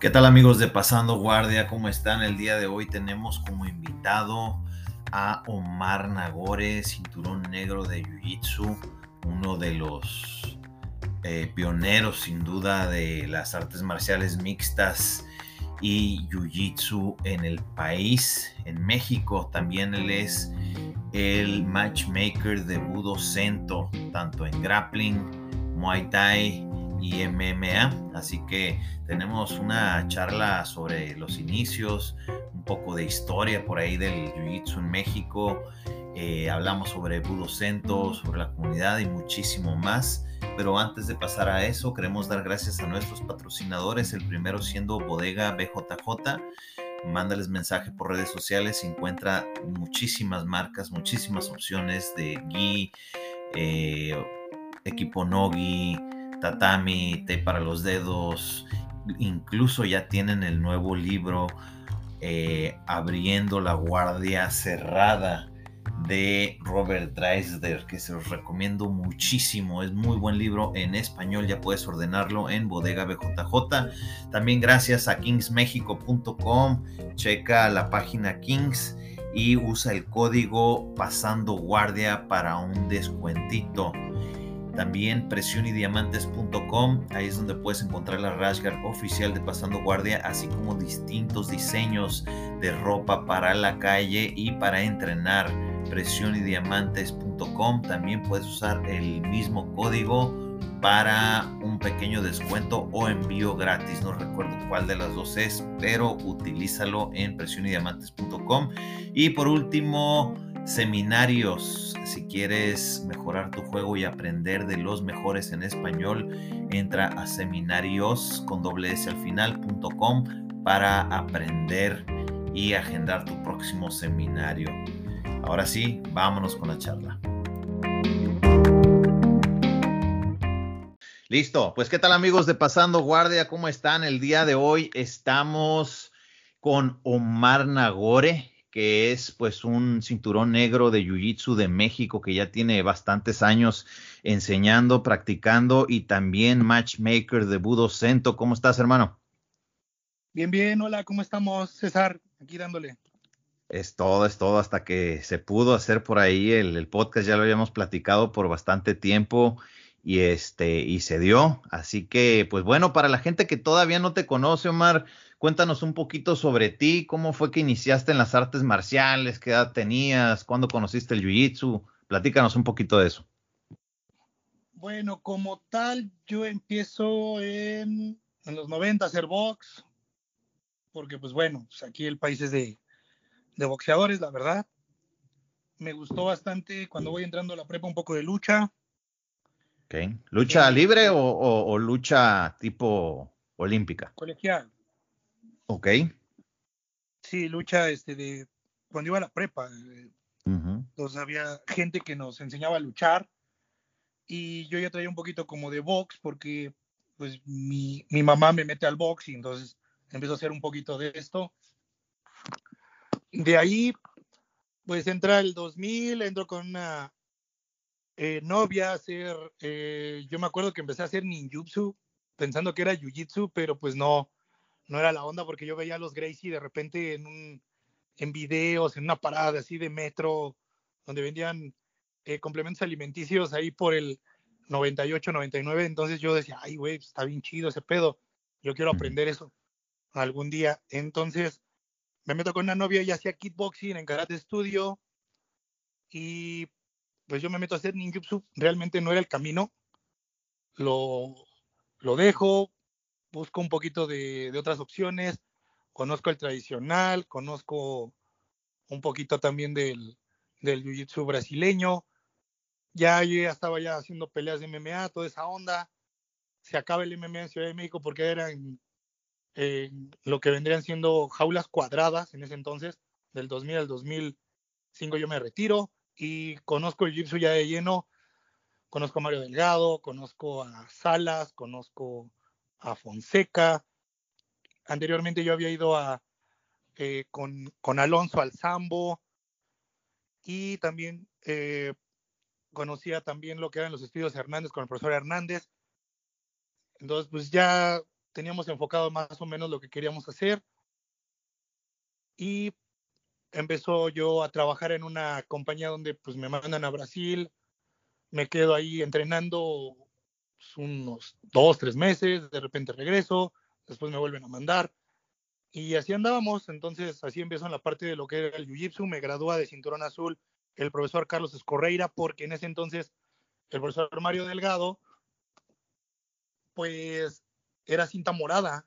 ¿Qué tal amigos de Pasando Guardia? ¿Cómo están? El día de hoy tenemos como invitado a Omar Nagore, cinturón negro de Jiu-Jitsu, uno de los eh, pioneros sin duda de las artes marciales mixtas y Jiu-Jitsu en el país, en México. También él es el matchmaker de Budo Cento, tanto en grappling, Muay Thai y MMA. Así que tenemos una charla sobre los inicios, un poco de historia por ahí del Jiu-Jitsu en México. Eh, hablamos sobre Budo Cento, sobre la comunidad y muchísimo más. Pero antes de pasar a eso, queremos dar gracias a nuestros patrocinadores, el primero siendo Bodega BJJ. Mándales mensaje por redes sociales, encuentra muchísimas marcas, muchísimas opciones de gi, eh, equipo nogi, tatami, té para los dedos, incluso ya tienen el nuevo libro eh, Abriendo la Guardia Cerrada de Robert Dreisler, que se los recomiendo muchísimo. Es muy buen libro en español, ya puedes ordenarlo en Bodega BJJ. También gracias a kingsmexico.com, checa la página Kings y usa el código Pasando Guardia para un descuentito. También presionydiamantes.com, ahí es donde puedes encontrar la Rashguard oficial de Pasando Guardia, así como distintos diseños de ropa para la calle y para entrenar. Presionydiamantes.com, también puedes usar el mismo código para un pequeño descuento o envío gratis. No recuerdo cuál de las dos es, pero utilízalo en presionydiamantes.com. Y por último, seminarios. Si quieres mejorar tu juego y aprender de los mejores en español, entra a seminarios con doble para aprender y agendar tu próximo seminario. Ahora sí, vámonos con la charla. Listo, pues qué tal amigos de Pasando Guardia, ¿cómo están? El día de hoy estamos con Omar Nagore, que es pues un cinturón negro de Jiu-Jitsu de México que ya tiene bastantes años enseñando, practicando y también matchmaker de Budo Cento. ¿Cómo estás, hermano? Bien, bien, hola, ¿cómo estamos, César? Aquí dándole. Es todo, es todo, hasta que se pudo hacer por ahí el, el podcast, ya lo habíamos platicado por bastante tiempo y este y se dio. Así que, pues bueno, para la gente que todavía no te conoce, Omar, Cuéntanos un poquito sobre ti, cómo fue que iniciaste en las artes marciales, qué edad tenías, cuándo conociste el Jiu-Jitsu. Platícanos un poquito de eso. Bueno, como tal, yo empiezo en, los 90 a hacer box, porque pues bueno, pues aquí el país es de, boxeadores, la verdad. Me gustó bastante cuando voy entrando a la prepa un poco de lucha. Okay. ¿Lucha eh, libre o, o, lucha tipo olímpica? Colegial. Ok. Sí, lucha este de cuando iba a la prepa. Eh, entonces había gente que nos enseñaba a luchar y yo ya traía un poquito como de box porque pues mi, mi mamá me mete al box y entonces empezó a hacer un poquito de esto. De ahí, pues entra el 2000, entro con una eh, novia a hacer, eh, yo me acuerdo que empecé a hacer ninjutsu pensando que era jiu-jitsu, pero pues no, no era la onda porque yo veía a los Gracie de repente en un en videos, en una parada así de metro, donde vendían eh, complementos alimenticios ahí por el 98, 99. Entonces yo decía, ay, güey, está bien chido ese pedo. Yo quiero aprender eso algún día. Entonces me meto con una novia y hacía kickboxing en Karate Studio. Y pues yo me meto a hacer ninjutsu. Realmente no era el camino. Lo, lo dejo, busco un poquito de, otras opciones, conozco el tradicional, conozco un poquito también del, del jiu-jitsu brasileño. Ya ya estaba ya haciendo peleas de MMA, toda esa onda. Se acaba el MMA en Ciudad de México porque eran lo que vendrían siendo jaulas cuadradas en ese entonces, del 2000 al 2005 yo me retiro y conozco el jiu-jitsu ya de lleno. Conozco a Mario Delgado, conozco a Salas, conozco a Fonseca. Anteriormente yo había ido a, eh, con, con, Alonso al Sambo y también eh, conocía también lo que eran los estudios Hernández con el profesor Hernández. Entonces, pues ya teníamos enfocado más o menos lo que queríamos hacer. Y empezó yo a trabajar en una compañía donde pues me mandan a Brasil, me quedo ahí entrenando pues, unos dos, tres meses, de repente regreso, después me vuelven a mandar. Y así andábamos, entonces así empezó en la parte de lo que era el Jiu-Jitsu, me gradúa de cinturón azul el profesor Carlos Escorreira, porque en ese entonces el profesor Mario Delgado, pues era cinta morada.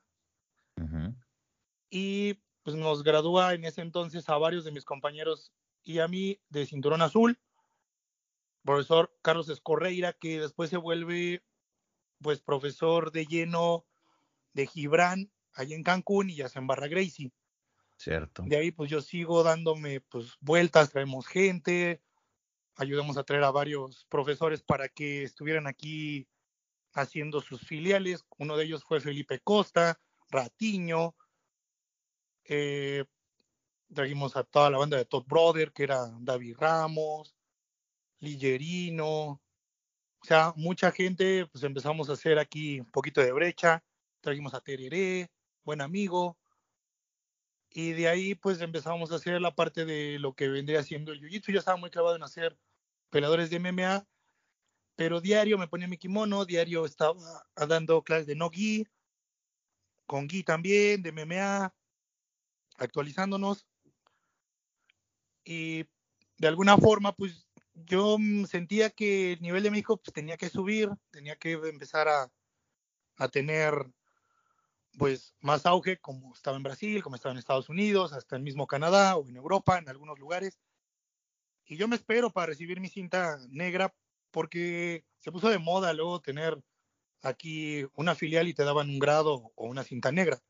Y pues nos gradúa en ese entonces a varios de mis compañeros y a mí de cinturón azul, profesor Carlos Escorreira, que después se vuelve pues profesor de lleno de Gibran allá en Cancún y ya se en Barra Gracie. Cierto. De ahí pues yo sigo dándome pues vueltas, traemos gente, ayudamos a traer a varios profesores para que estuvieran aquí haciendo sus filiales. Uno de ellos fue Felipe Costa, Ratiño. Eh, trajimos a toda la banda de Todd Brother, que era David Ramos, Lillerino. O sea, mucha gente, pues empezamos a hacer aquí un poquito de brecha. Trajimos a Tereré, buen amigo. Y de ahí, pues empezamos a hacer la parte de lo que vendría siendo el jiu-jitsu. Ya estaba muy clavado en hacer peladores de MMA pero diario me ponía mi kimono, diario estaba dando clases de no gi, con gi también, de MMA, actualizándonos. Y de alguna forma, pues yo sentía que el nivel de México pues, tenía que subir, tenía que empezar a, a tener pues más auge como estaba en Brasil, como estaba en Estados Unidos, hasta el mismo Canadá o en Europa, en algunos lugares. Y yo me espero para recibir mi cinta negra porque se puso de moda luego tener aquí una filial y te daban un grado o una cinta negra.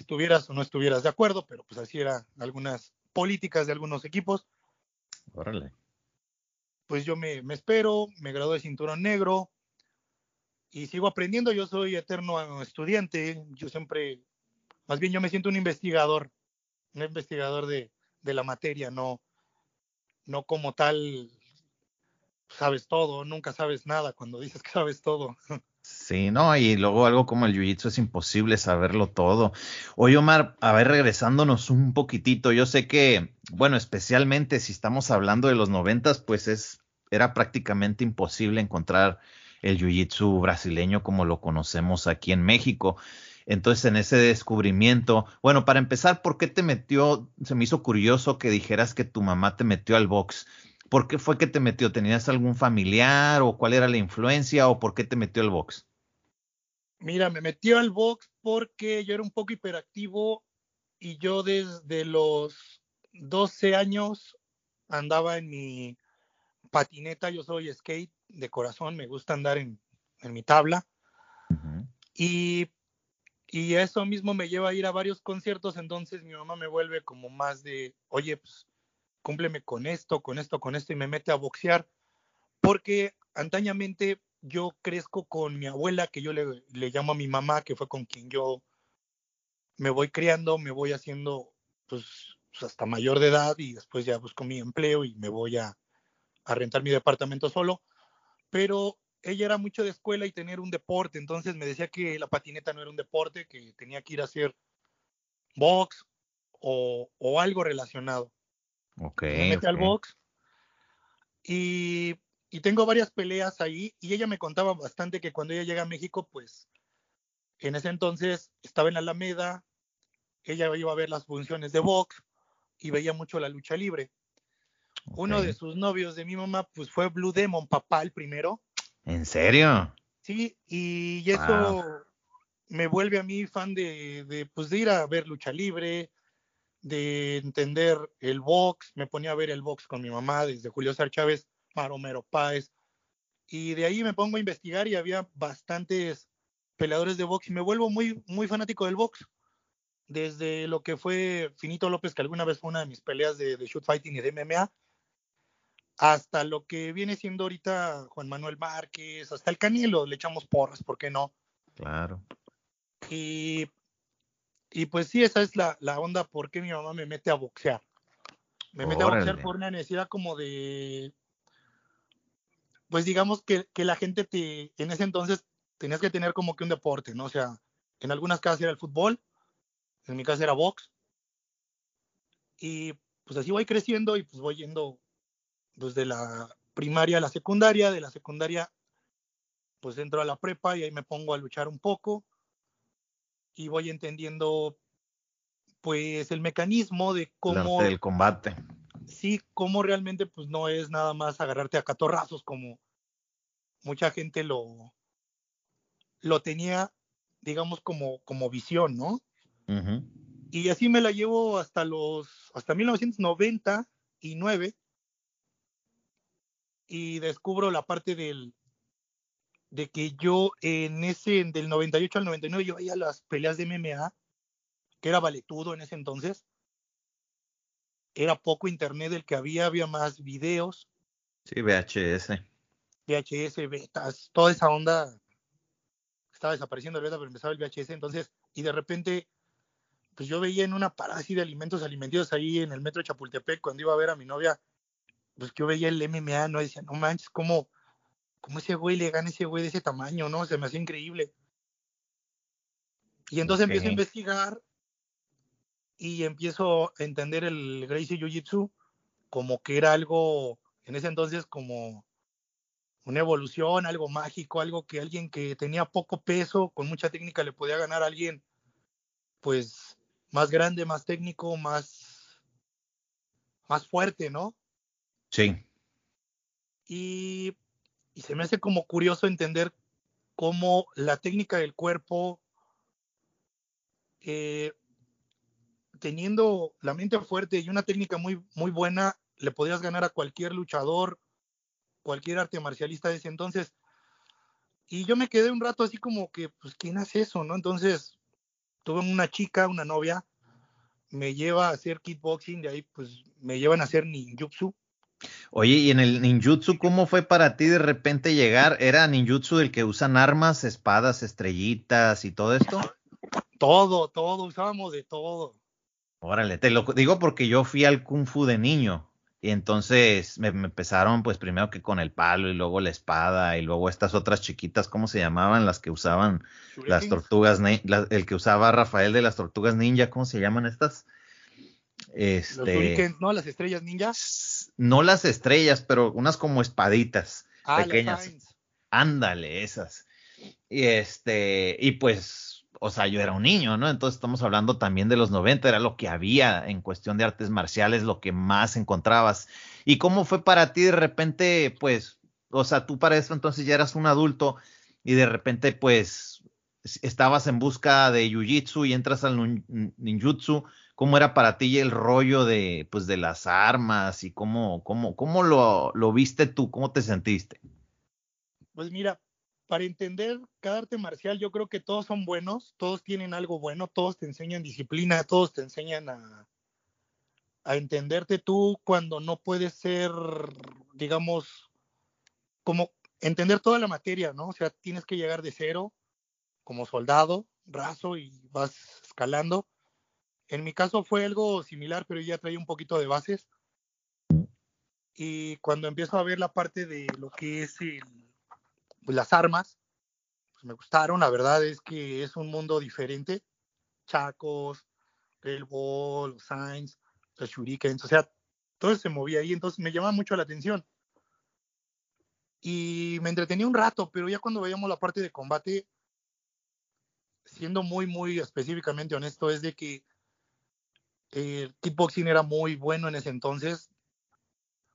Estuvieras o no estuvieras de acuerdo, pero pues así eran algunas políticas de algunos equipos. Órale. Pues yo me, me espero, me gradué de cinturón negro y sigo aprendiendo. Yo soy eterno estudiante. Yo siempre, más bien yo me siento un investigador, un investigador de, de la materia, no, no como tal sabes todo, nunca sabes nada cuando dices que sabes todo. Sí, no, y luego algo como el jiu-jitsu es imposible saberlo todo. Oye, Omar, a ver, regresándonos un poquitito, yo sé que, bueno, especialmente si estamos hablando de los noventas, pues es, era prácticamente imposible encontrar el jiu-jitsu brasileño como lo conocemos aquí en México. Entonces, en ese descubrimiento, bueno, para empezar, ¿por qué te metió? Se me hizo curioso que dijeras que tu mamá te metió al box. ¿Por qué fue que te metió? ¿Tenías algún familiar o cuál era la influencia o por qué te metió al box? Mira, me metió al box porque yo era un poco hiperactivo y yo desde los 12 años andaba en mi patineta, yo soy skate de corazón, me gusta andar en, mi tabla. y, y eso mismo me lleva a ir a varios conciertos, entonces mi mamá me vuelve como más de, oye, pues cúmpleme con esto, con esto, con esto, y me mete a boxear, porque antañamente yo crezco con mi abuela, que yo le, llamo a mi mamá, que fue con quien yo me voy criando, me voy haciendo pues, pues, hasta mayor de edad y después ya busco mi empleo y me voy a, a rentar mi departamento solo, pero ella era mucho de escuela y tener un deporte, entonces me decía que la patineta no era un deporte, que tenía que ir a hacer box o, o algo relacionado. Ok. Me mete al box. Y, y, tengo varias peleas ahí. Y ella me contaba bastante que cuando ella llega a México, pues en ese entonces estaba en la Alameda. Ella iba a ver las funciones de box y veía mucho la lucha libre. Uno de sus novios de mi mamá, pues fue Blue Demon, papá, el primero. ¿En serio? Sí, y eso me vuelve a mí fan de, de, pues, de ir a ver lucha libre, de entender el box, me ponía a ver el box con mi mamá desde Julio César Chávez, Maromero Páez, y de ahí me pongo a investigar y había bastantes peleadores de box y me vuelvo muy, muy fanático del box. Desde lo que fue Finito López, que alguna vez fue una de mis peleas de, de shoot fighting y de MMA, hasta lo que viene siendo ahorita Juan Manuel Márquez, hasta el Canelo, le echamos porras, ¿por qué no? Claro. Y y pues sí, esa es la, la onda por qué mi mamá me mete a boxear. Me mete a boxear por una necesidad como de, pues digamos que, que, la gente te, en ese entonces tenías que tener como que un deporte, ¿no? O sea, En algunas casas era el fútbol, en mi casa era box. Y pues así voy creciendo y pues voy yendo desde la primaria a la secundaria, de la secundaria pues entro a la prepa y ahí me pongo a luchar un poco y voy entendiendo pues el mecanismo de cómo el combate. Sí, cómo realmente pues no es nada más agarrarte a catorrazos como mucha gente lo lo tenía digamos como como visión, ¿no? Y así me la llevo hasta los hasta 1999 y descubro la parte del de que yo en ese, del 98 al 99, yo veía las peleas de MMA, que era valetudo en ese entonces. Era poco internet el que había, había más videos. Sí, VHS. VHS, betas, toda esa onda. Estaba desapareciendo el beta, pero empezaba el VHS. Entonces, y de repente, pues yo veía en una parada así de alimentos alimenticios ahí en el metro de Chapultepec, cuando iba a ver a mi novia, pues yo veía el MMA, no decía, no manches, ¿cómo, ¿cómo ese güey le gana ese güey de ese tamaño, no? Se me hace increíble. Y entonces empiezo a investigar y empiezo a entender el Gracie Jiu-Jitsu como que era algo, en ese entonces, como una evolución, algo mágico, algo que alguien que tenía poco peso, con mucha técnica, le podía ganar a alguien, pues, más grande, más técnico, más, más fuerte, ¿no? Sí. Y y se me hace como curioso entender cómo la técnica del cuerpo, eh, teniendo la mente fuerte y una técnica muy, muy buena, le podías ganar a cualquier luchador, cualquier arte marcialista de ese entonces. Y yo me quedé un rato así como que, pues, ¿quién hace eso, no? Entonces, tuve una chica, una novia, me lleva a hacer kickboxing, de ahí, pues, me llevan a hacer ninjutsu, Oye, y en el ninjutsu, ¿cómo fue para ti de repente llegar? ¿Era ninjutsu del que usan armas, espadas, estrellitas y todo esto? Todo, todo, usábamos de todo. Órale, te lo digo porque yo fui al kung fu de niño y entonces me, empezaron pues primero que con el palo y luego la espada y luego estas otras chiquitas, ¿cómo se llamaban? Las que usaban las tortugas, el que usaba Rafael de las tortugas ninja, ¿cómo se llaman estas? Este, ¿no? Las estrellas ninjas. No las estrellas, pero unas como espaditas ah, pequeñas. Ándale, esas. Y este, y pues, o sea, yo era un niño, ¿no? Entonces estamos hablando también de los 90, era lo que había en cuestión de artes marciales, lo que más encontrabas. ¿Y cómo fue para ti de repente, pues, o sea, tú para eso entonces ya eras un adulto y de repente, pues, estabas en busca de jiu-jitsu y entras al ninjutsu? Cómo era para ti el rollo de, pues, de las armas y cómo, cómo, cómo lo, lo viste tú, cómo te sentiste. Pues mira, para entender cada arte marcial, yo creo que todos son buenos, todos tienen algo bueno, todos te enseñan disciplina, todos te enseñan a, a entenderte tú cuando no puedes ser, digamos, como entender toda la materia, ¿no? O sea, tienes que llegar de cero como soldado, raso y vas escalando en mi caso fue algo similar, pero ya traía un poquito de bases. Y cuando empiezo a ver la parte de lo que es pues, las armas, pues me gustaron. La verdad es que es un mundo diferente. Chacos, el ball, los signs, los shurikens, o sea, todo se movía ahí, entonces me llamaba mucho la atención. Y me entretenía un rato, pero ya cuando veíamos la parte de combate, siendo muy, muy específicamente honesto, es de que el kickboxing era muy bueno en ese entonces.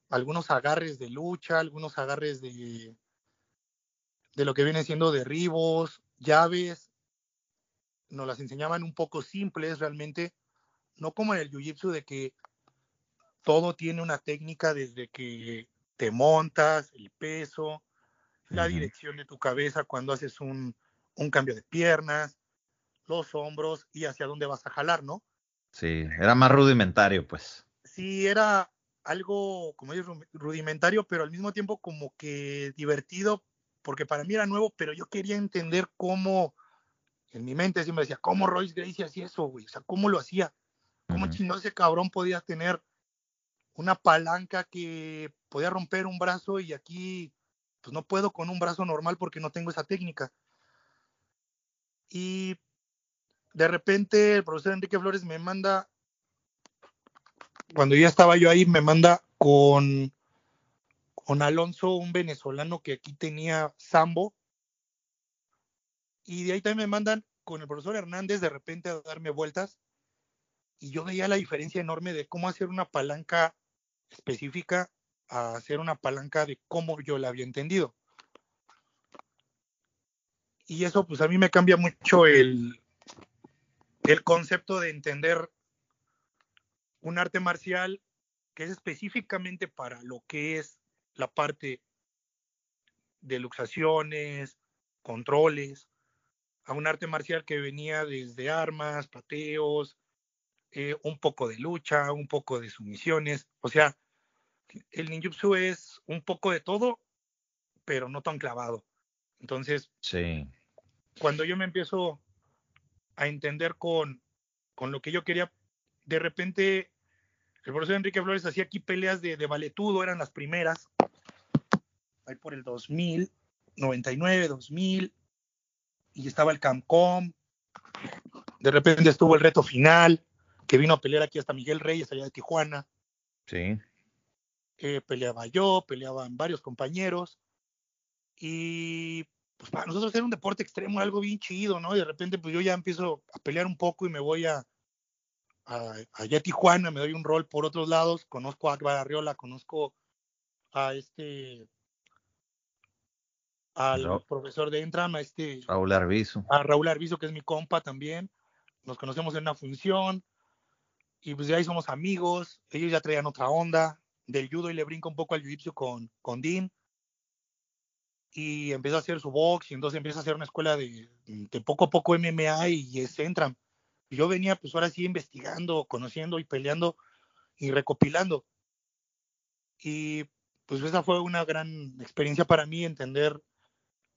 Algunos agarres de lucha, algunos agarres de, de lo que viene siendo derribos, llaves. Nos las enseñaban un poco simples realmente, no como en el jiu-jitsu de que todo tiene una técnica desde que te montas, el peso, la dirección de tu cabeza cuando haces un, un cambio de piernas, los hombros y hacia dónde vas a jalar, ¿no? Sí, era más rudimentario, pues. Sí, era algo, como dices, rudimentario, pero al mismo tiempo como que divertido, porque para mí era nuevo, pero yo quería entender cómo, en mi mente siempre decía, ¿cómo Royce Gracie hacía eso, güey? O sea, ¿cómo lo hacía? ¿Cómo chino ese cabrón podía tener una palanca que podía romper un brazo y aquí, pues no puedo con un brazo normal porque no tengo esa técnica? Y de repente el profesor Enrique Flores me manda, cuando ya estaba yo ahí, me manda con, con Alonso, un venezolano que aquí tenía Sambo, y de ahí también me mandan con el profesor Hernández de repente a darme vueltas, y yo veía la diferencia enorme de cómo hacer una palanca específica a hacer una palanca de cómo yo la había entendido. Y eso pues a mí me cambia mucho el, el concepto de entender un arte marcial que es específicamente para lo que es la parte de luxaciones, controles, a un arte marcial que venía desde armas, pateos, eh, un poco de lucha, un poco de sumisiones. O sea, el ninjutsu es un poco de todo, pero no tan clavado. Entonces, sí. cuando yo me empiezo a entender con, con lo que yo quería, de repente el profesor Enrique Flores hacía aquí peleas de, de valetudo, eran las primeras, ahí por el 2000, 99, 2000, y estaba el Camcom, de repente estuvo el reto final, que vino a pelear aquí hasta Miguel Reyes, allá de Tijuana. Sí. Eh, peleaba yo, peleaban varios compañeros, y pues para nosotros era un deporte extremo, algo bien chido, ¿no? Y de repente pues yo ya empiezo a pelear un poco y me voy a, a allá a Tijuana, me doy un rol por otros lados, conozco a Akbar Arriola, conozco a este al profesor de Entram, a este Raúl Arbizo. A Raúl Arbizo, que es mi compa también. Nos conocemos en una función y pues de ahí somos amigos. Ellos ya traían otra onda del judo y le brinca un poco al jiu-jitsu con, con Dean y empieza a hacer su box y entonces empieza a hacer una escuela de, de poco a poco MMA y. Y yo venía pues ahora sí investigando, conociendo y peleando y recopilando. Y pues esa fue una gran experiencia para mí entender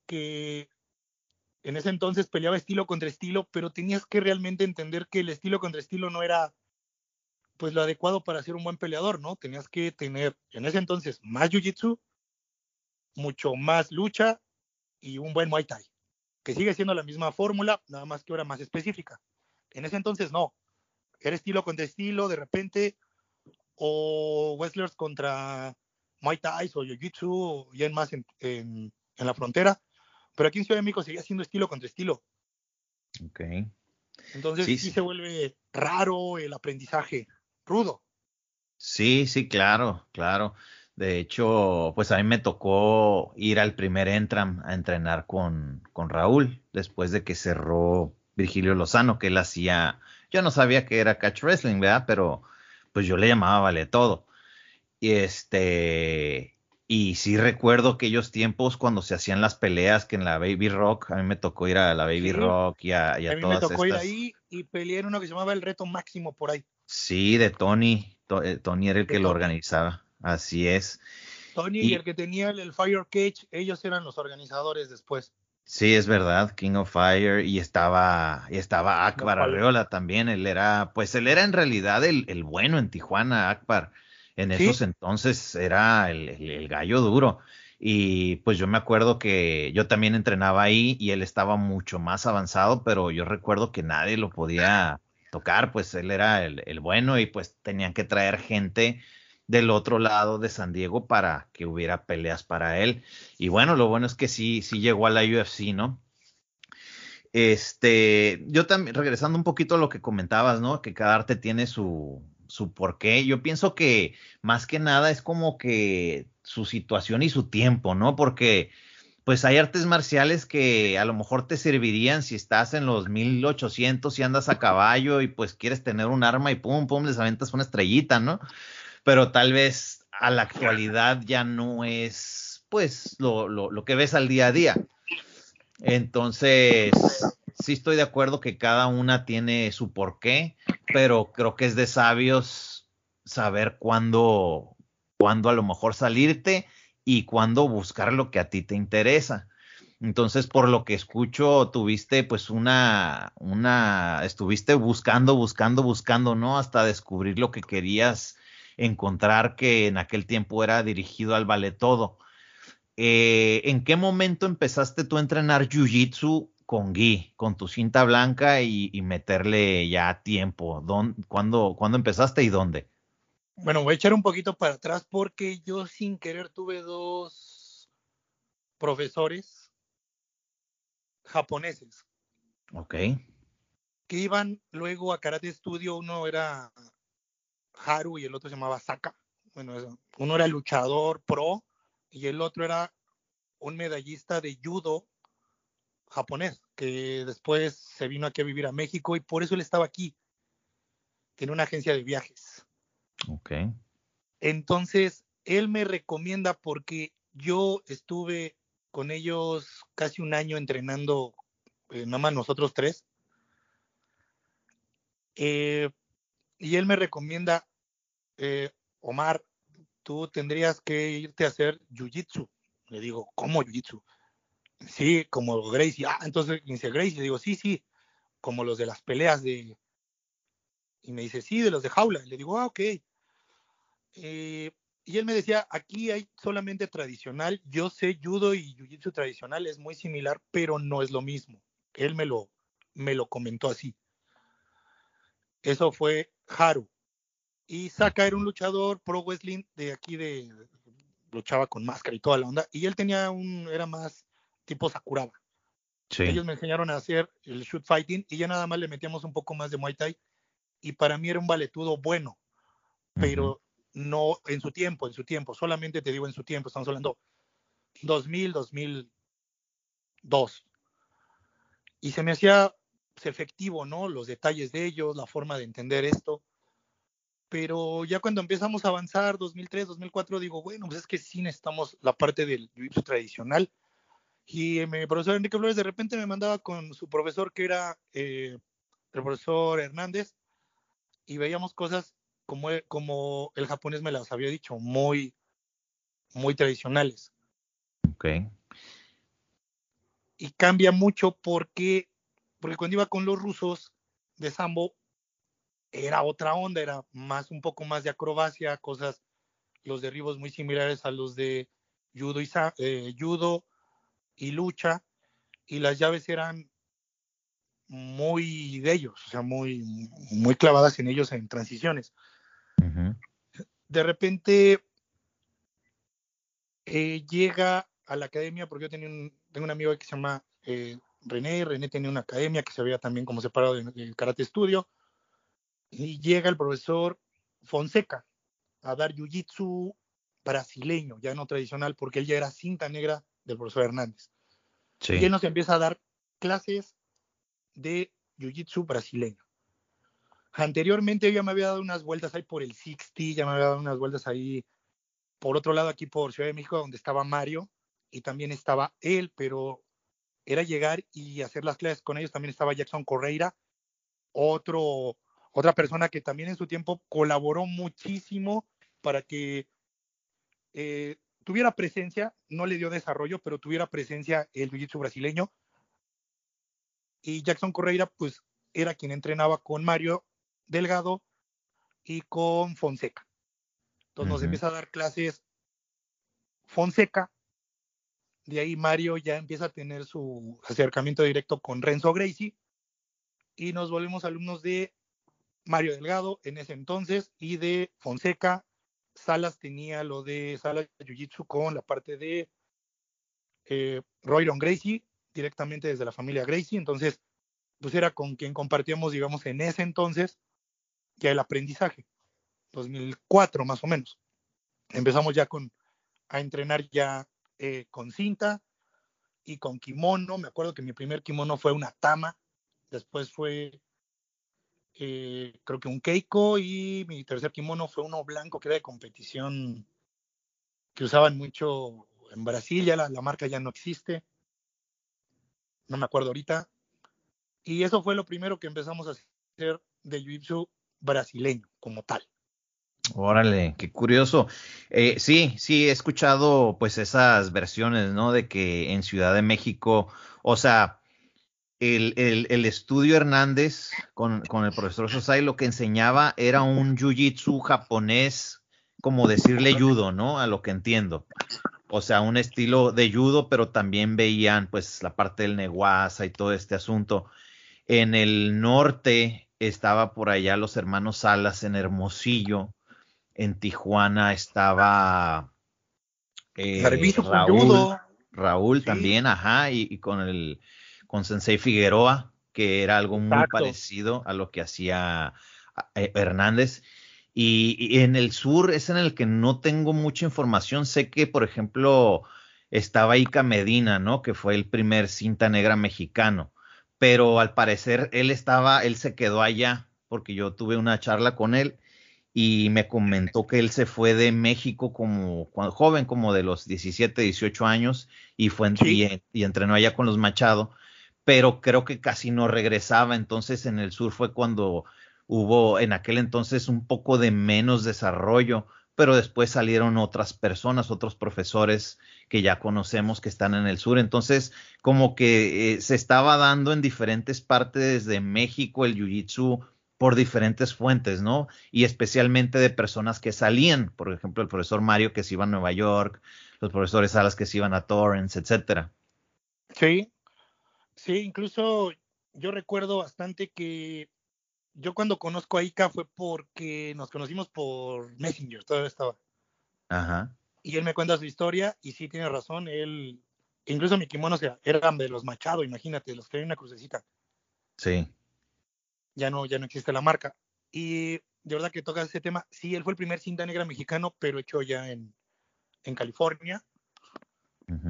que en ese entonces peleaba estilo contra estilo, pero tenías que realmente entender que el estilo contra estilo no era pues lo adecuado para ser un buen peleador, ¿no? Tenías que tener en ese entonces más jiu-jitsu mucho más lucha y un buen Muay Thai, que sigue siendo la misma fórmula, nada más que ahora más específica. En ese entonces no, era estilo contra estilo, de repente, o wrestlers contra Muay Thai o Jiu-Jitsu, y en más en, en, la frontera, pero aquí en Ciudad de México seguía siendo estilo contra estilo. Ok. Entonces sí, sí se vuelve raro el aprendizaje, rudo. Sí, sí, claro, claro. De hecho, pues a mí me tocó ir al primer Entram a entrenar con, con Raúl, después de que cerró Virgilio Lozano, que él hacía, yo no sabía que era catch wrestling, ¿verdad? Pero pues yo le llamaba vale todo. Y este, y sí recuerdo aquellos tiempos cuando se hacían las peleas que en la Baby Rock, a mí me tocó ir a la Baby Rock y a, y a, a mí me tocó ir ahí y peleé en uno que se llamaba el Reto Máximo por ahí. Sí, de Tony. Eh, Tony era el que lo organizaba. Así es. Tony y, el que tenía el, Fire Cage, ellos eran los organizadores después. Sí, es verdad, King of Fire y estaba y estaba Akbar Arreola también, él era, pues él era en realidad el, el bueno en Tijuana, Akbar. En esos entonces era el, el, gallo duro. Y pues yo me acuerdo que yo también entrenaba ahí y él estaba mucho más avanzado, pero yo recuerdo que nadie lo podía tocar, pues él era el, el bueno y pues tenían que traer gente del otro lado de San Diego para que hubiera peleas para él. Y bueno, lo bueno es que sí, sí llegó a la UFC, ¿no? Este, yo también, regresando un poquito a lo que comentabas, ¿no? Que cada arte tiene su, su porqué. Yo pienso que más que nada es como que su situación y su tiempo, ¿no? Porque pues hay artes marciales que a lo mejor te servirían si estás en los 1800 y andas a caballo y pues quieres tener un arma y pum, pum, les aventas una estrellita, ¿no? Pero tal vez a la actualidad ya no es pues lo, lo, lo, que ves al día a día. Entonces, sí estoy de acuerdo que cada una tiene su porqué, pero creo que es de sabios saber cuándo, cuándo a lo mejor salirte y cuándo buscar lo que a ti te interesa. Entonces, por lo que escucho, tuviste pues una, una, estuviste buscando, buscando, buscando, ¿no? Hasta descubrir lo que querías encontrar que en aquel tiempo era dirigido al vale todo. Eh, ¿En qué momento empezaste tú a entrenar Jiu-Jitsu con Gui, con tu cinta blanca y, meterle ya tiempo. cuándo, ¿Cuándo empezaste y dónde? Bueno, voy a echar un poquito para atrás porque yo sin querer tuve dos profesores japoneses. Ok. Que iban luego a Karate Studio. Uno era Haru y el otro se llamaba Saka. Bueno, uno era luchador pro y el otro era un medallista de judo japonés que después se vino aquí a vivir a México y por eso él estaba aquí. Tiene una agencia de viajes. Ok. Entonces, él me recomienda porque yo estuve con ellos casi un año entrenando, eh, nada más nosotros tres. Eh, y él me recomienda, eh, Omar, tú tendrías que irte a hacer jiu-jitsu. Le digo, ¿cómo jiu-jitsu? Sí, como Gracie. Ah, entonces dice Gracie. Le digo, sí, sí, como los de las peleas de. Y me dice, sí, de los de jaula. le digo, ah, ok. Eh, y él me decía, aquí hay solamente tradicional. Yo sé judo y jiu-jitsu tradicional es muy similar, pero no es lo mismo. Él me lo, me lo comentó así. Eso fue Haru. Y Saka era un luchador pro wrestling de aquí de luchaba con máscara y toda la onda. Y él tenía un, era más tipo Sakuraba. Ellos me enseñaron a hacer el shoot fighting y ya nada más le metíamos un poco más de Muay Thai. Y para mí era un valetudo bueno, pero no en su tiempo, en su tiempo. Solamente te digo en su tiempo, estamos hablando 2000, 2002. Y se me hacía efectivo, ¿no? Los detalles de ellos, la forma de entender esto pero ya cuando empezamos a avanzar, 2003, 2004, digo, bueno, pues es que sí necesitamos la parte del jiu tradicional. Y mi profesor Enrique Flores de repente me mandaba con su profesor, que era eh, el profesor Hernández, y veíamos cosas como, como el japonés me las había dicho, muy, muy tradicionales. Ok. Y cambia mucho porque, porque cuando iba con los rusos de Sambo, era otra onda, era más un poco más de acrobacia, cosas, los derribos muy similares a los de judo y, eh, judo y lucha, y las llaves eran muy de ellos, o sea, muy, muy clavadas en ellos en transiciones. De repente eh, llega a la academia, porque yo tenía un, tengo un amigo que se llama eh, René, René tenía una academia que se veía también como separado del Karate Studio, y llega el profesor Fonseca a dar jiu-jitsu brasileño, ya no tradicional, porque él ya era cinta negra del profesor Hernández. Y él nos empieza a dar clases de jiu-jitsu brasileño. Anteriormente ya me había dado unas vueltas ahí por el 60, ya me había dado unas vueltas ahí por otro lado aquí por Ciudad de México, donde estaba Mario y también estaba él, pero era llegar y hacer las clases con ellos. También estaba Jackson Correira, otro otra persona que también en su tiempo colaboró muchísimo para que eh, tuviera presencia, no le dio desarrollo, pero tuviera presencia el jiu-jitsu brasileño. Y Jackson Correira, pues, era quien entrenaba con Mario Delgado y con Fonseca. Entonces nos empieza a dar clases Fonseca. De ahí Mario ya empieza a tener su acercamiento directo con Renzo Gracie. Y nos volvemos alumnos de Mario Delgado en ese entonces y de Fonseca. Salas tenía lo de Salas Jiu-Jitsu con la parte de eh, Royron Gracie, directamente desde la familia Gracie. Entonces, pues era con quien compartíamos, digamos, en ese entonces ya el aprendizaje. 2004 más o menos. Empezamos ya con a entrenar ya eh, con cinta y con kimono. Me acuerdo que mi primer kimono fue una tama, después fue eh, creo que un Keiko y mi tercer kimono fue uno blanco que era de competición que usaban mucho en Brasil, ya la, marca ya no existe, no me acuerdo ahorita. Y eso fue lo primero que empezamos a hacer de jiu-jitsu brasileño como tal. Órale, qué curioso. Eh, sí, sí, he escuchado pues esas versiones, ¿no? De que en Ciudad de México, o sea, el, estudio Hernández con, el profesor Sosai lo que enseñaba era un jiu-jitsu japonés, como decirle judo, ¿no? A lo que entiendo. o sea, un estilo de judo, pero también veían pues la parte del neguaza y todo este asunto. En el norte estaba por allá los hermanos Salas en Hermosillo, en Tijuana estaba eh, Raúl, Raúl también, ajá, y, con el con Sensei Figueroa, que era algo muy parecido a lo que hacía eh, Hernández. Y, en el sur es en el que no tengo mucha información. Sé que, por ejemplo, estaba Ica Medina, ¿no? Que fue el primer cinta negra mexicano. Pero al parecer él estaba, él se quedó allá, porque yo tuve una charla con él y me comentó que él se fue de México como cuando, joven, como de los 17, 18 años, y fue y, y, entrenó allá con los Machado, pero creo que casi no regresaba. Entonces en el sur fue cuando hubo en aquel entonces un poco de menos desarrollo, pero después salieron otras personas, otros profesores que ya conocemos que están en el sur. Entonces, como que eh, se estaba dando en diferentes partes de México el Jiu-Jitsu por diferentes fuentes, ¿no? Y especialmente de personas que salían, por ejemplo, el profesor Mario que se iba a Nueva York, los profesores Salas que se iban a Torrance, etcétera. Sí, sí, incluso yo recuerdo bastante que yo cuando conozco a Ika fue porque nos conocimos por Messenger, todavía estaba. Ajá. Y él me cuenta su historia y sí tiene razón, él, incluso mi kimono eran de los Machado, imagínate, los que hay una crucecita. Sí. Ya no, ya no existe la marca. Y de verdad que toca ese tema. Sí, él fue el primer cinta negra mexicano, pero hecho ya en, en California.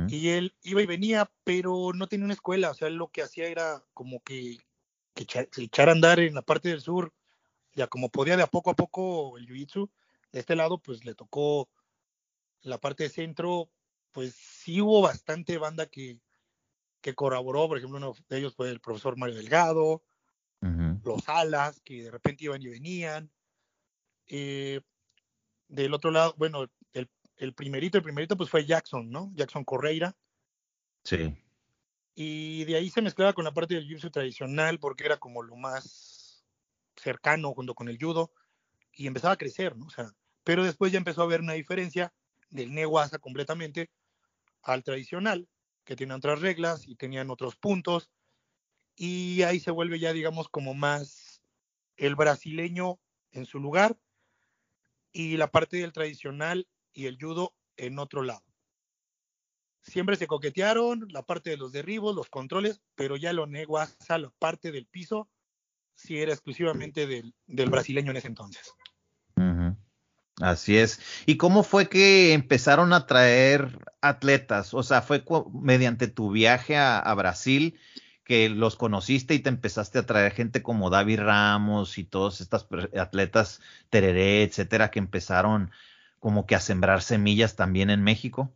Y él iba y venía, pero no tenía una escuela. O sea, él lo que hacía era como que que echar a andar en la parte del sur, ya como podía de a poco a poco el jiu-jitsu, de este lado pues le tocó la parte de centro, pues sí hubo bastante banda que, que colaboró, por ejemplo uno de ellos fue el profesor Mario Delgado, los Alas, que de repente iban y venían. Eh, del otro lado, bueno, el, el primerito, el primerito pues fue Jackson, ¿no? Jackson Correira. Sí y de ahí se mezclaba con la parte del jiu tradicional porque era como lo más cercano junto con el judo y empezaba a crecer, ¿no? O sea, pero después ya empezó a haber una diferencia del neguasa completamente al tradicional, que tiene otras reglas y tenían otros puntos y ahí se vuelve ya digamos como más el brasileño en su lugar y la parte del tradicional y el judo en otro lado siempre se coquetearon, la parte de los derribos, los controles, pero ya lo negó hasta la parte del piso, si era exclusivamente del, brasileño en ese entonces. Así es. ¿Y cómo fue que empezaron a traer atletas? O sea, fue mediante tu viaje a, Brasil que los conociste y te empezaste a traer gente como David Ramos y todos estos atletas Tereré, etcétera, que empezaron como que a sembrar semillas también en México.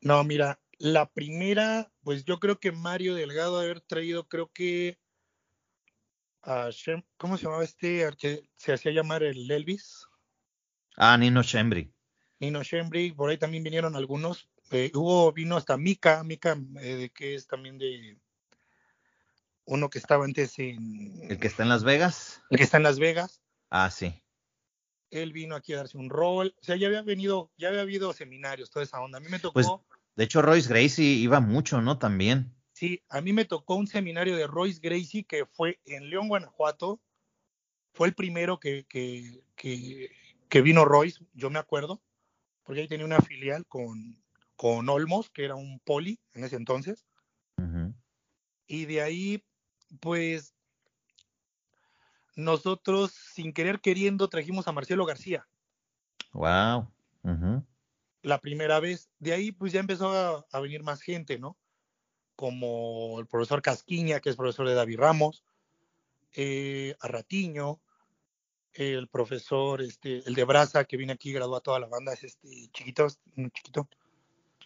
No, mira, la primera, pues yo creo que Mario Delgado haber traído, creo que a ¿cómo se llamaba este? Se hacía llamar el Elvis. Ah, Nino Shembri. Nino Shembri, por ahí también vinieron algunos. Eh, hubo, vino hasta Mika, Mika, eh, que es también de uno que estaba antes en. ¿El que está en Las Vegas? El que está en Las Vegas. Ah, sí él vino aquí a darse un rol, o sea, ya había venido, ya había habido seminarios, toda esa onda. A mí me pues, tocó. Pues, de hecho, Royce Gracie iba mucho, ¿no? También. Sí, a mí me tocó un seminario de Royce Gracie que fue en León, Guanajuato. Fue el primero que, que, que, vino Royce, yo me acuerdo, porque ahí tenía una filial con, con Olmos, que era un poli en ese entonces. Y de ahí, pues nosotros sin querer queriendo trajimos a Marcelo García. Wow. La primera vez. De ahí pues ya empezó a, venir más gente, ¿no? Como el profesor Casquiña, que es profesor de David Ramos, eh, a Ratiño, el profesor, este, el de Brasa, que viene aquí y graduó a toda la banda, es este chiquito, chiquito.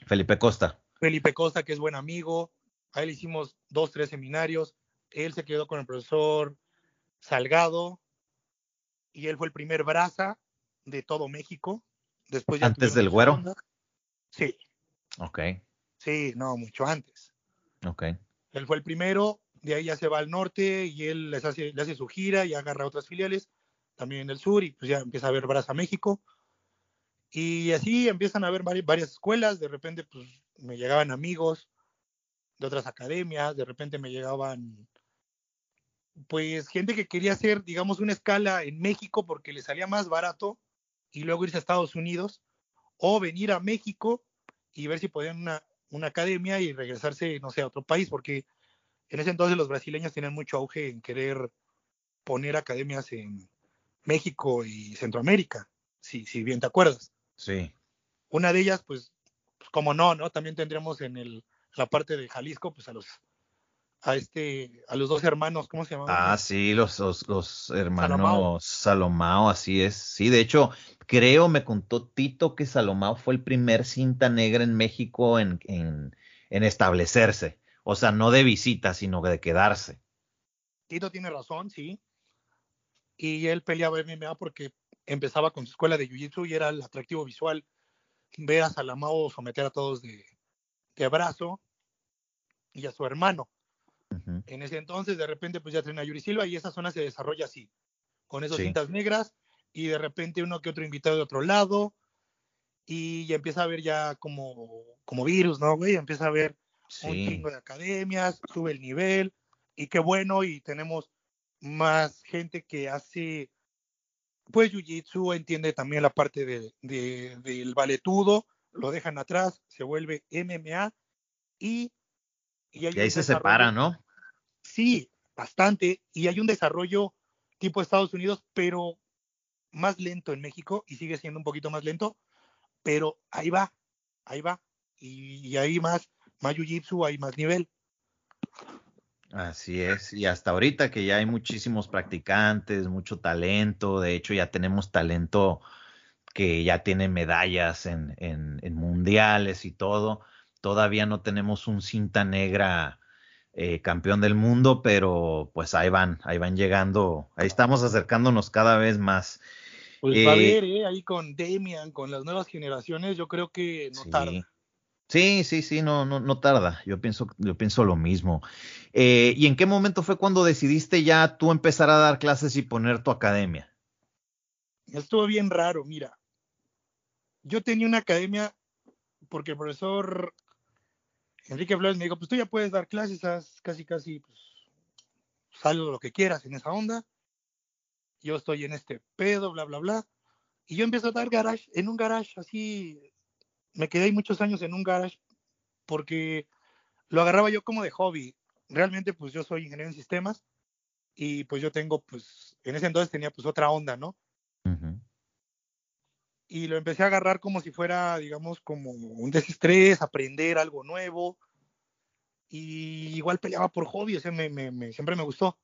Felipe Costa. Felipe Costa, que es buen amigo. A él hicimos dos, tres seminarios. Él se quedó con el profesor Salgado, y él fue el primer brasa de todo México. Después ¿Antes del güero? Sí. Ok. Sí, no, mucho antes. Ok. Él fue el primero, de ahí ya se va al norte y él les hace, le hace su gira y agarra otras filiales, también en el sur, y pues ya empieza a ver Brasa México. Y así empiezan a haber varias escuelas, de repente pues me llegaban amigos de otras academias, de repente me llegaban pues gente que quería hacer, digamos, una escala en México porque le salía más barato y luego irse a Estados Unidos o venir a México y ver si podían una, una academia y regresarse, no sé, a otro país, porque en ese entonces los brasileños tenían mucho auge en querer poner academias en México y Centroamérica, si, si bien te acuerdas. Sí. Una de ellas, pues, pues, como no, ¿no? También tendríamos en el, la parte de Jalisco, pues a los a este, a los dos hermanos, ¿cómo se llamaban? Ah, sí, los, los, hermanos Salomao. así es. Sí, de hecho, creo, me contó Tito que Salomao fue el primer cinta negra en México en, en, en establecerse. O sea, no de visita, sino de quedarse. Tito tiene razón, sí. Y él peleaba MMA porque empezaba con su escuela de Jiu-Jitsu y era el atractivo visual ver a Salamao someter a todos de, de abrazo y a su hermano. En ese entonces, de repente, pues ya tiene a Yuri Silva y esa zona se desarrolla así, con esas cintas negras y de repente uno que otro invitado de otro lado y ya empieza a ver ya como, como virus, ¿no, güey? Empieza a ver un chingo de academias, sube el nivel y qué bueno y tenemos más gente que hace pues Jiu-Jitsu entiende también la parte de, del valetudo, lo dejan atrás, se vuelve MMA y, y, ahí se separa, ¿no? Sí, bastante. Y hay un desarrollo tipo Estados Unidos, pero más lento en México y sigue siendo un poquito más lento, pero ahí va, ahí va. Y, y ahí más, más Jiu-Jitsu, hay más nivel. Así es, y hasta ahorita que ya hay muchísimos practicantes, mucho talento, de hecho ya tenemos talento que ya tiene medallas en, en, mundiales y todo, todavía no tenemos un cinta negra eh, campeón del mundo, pero pues ahí van, ahí van llegando, ahí estamos acercándonos cada vez más. Pues va a eh, ver, eh, ahí con Demian, con las nuevas generaciones, yo creo que no tarda. Sí, sí, sí, no, no, no tarda. Yo pienso, yo pienso lo mismo. Eh, ¿Y en qué momento fue cuando decidiste ya tú empezar a dar clases y poner tu academia? Estuvo bien raro, mira. Yo tenía una academia porque el profesor Enrique Flores me dijo, pues tú ya puedes dar clases, haz casi, casi, pues, salgo lo que quieras en esa onda. Yo estoy en este pedo, bla, bla, bla. Y yo empiezo a dar garage, en un garage así me quedé muchos años en un garage porque lo agarraba yo como de hobby. Realmente, pues yo soy ingeniero en sistemas y pues yo tengo, pues, en ese entonces tenía pues otra onda, ¿no? Y lo empecé a agarrar como si fuera, digamos, como un desestrés, aprender algo nuevo. Y igual peleaba por hobby, o sea, me, siempre me gustó.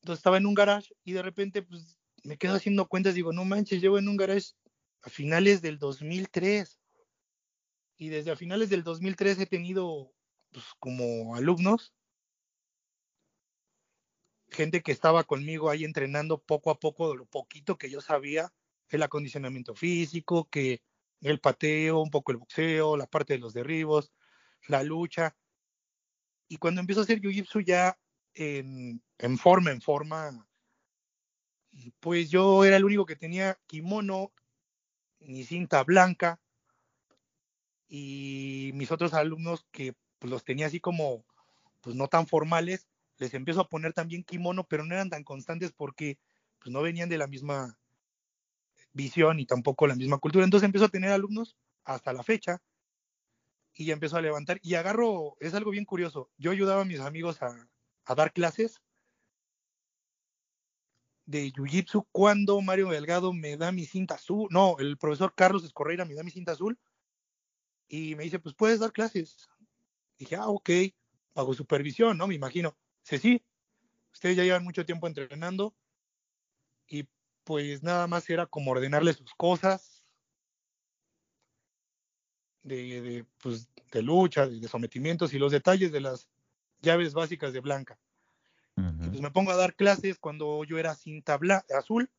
Entonces estaba en un garage y de repente, pues, me quedo haciendo cuentas, digo, no manches, llevo en un garage a finales del 2003. Y desde a finales del 2003 he tenido pues, como alumnos gente que estaba conmigo ahí entrenando poco a poco lo poquito que yo sabía, el acondicionamiento físico, que el pateo, un poco el boxeo, la parte de los derribos, la lucha. Y cuando empiezo a hacer jiu-jitsu ya en, en forma, en forma, pues yo era el único que tenía kimono mi cinta blanca y mis otros alumnos que pues, los tenía así como pues no tan formales, les empiezo a poner también kimono, pero no eran tan constantes porque pues no venían de la misma visión y tampoco la misma cultura. Entonces empiezo a tener alumnos hasta la fecha y ya empiezo a levantar y agarro, es algo bien curioso, yo ayudaba a mis amigos a, dar clases de Jiu-Jitsu cuando Mario Delgado me da mi cinta azul, no, el profesor Carlos Escorreira me da mi cinta azul y me dice, pues puedes dar clases. dije, ah, ok, hago supervisión, ¿no? Me imagino. Dice, sí, ustedes ya llevan mucho tiempo entrenando y pues nada más era como ordenarle sus cosas de, de, pues, de lucha, de sometimientos y los detalles de las llaves básicas de Blanca pues me pongo a dar clases cuando yo era cinta azul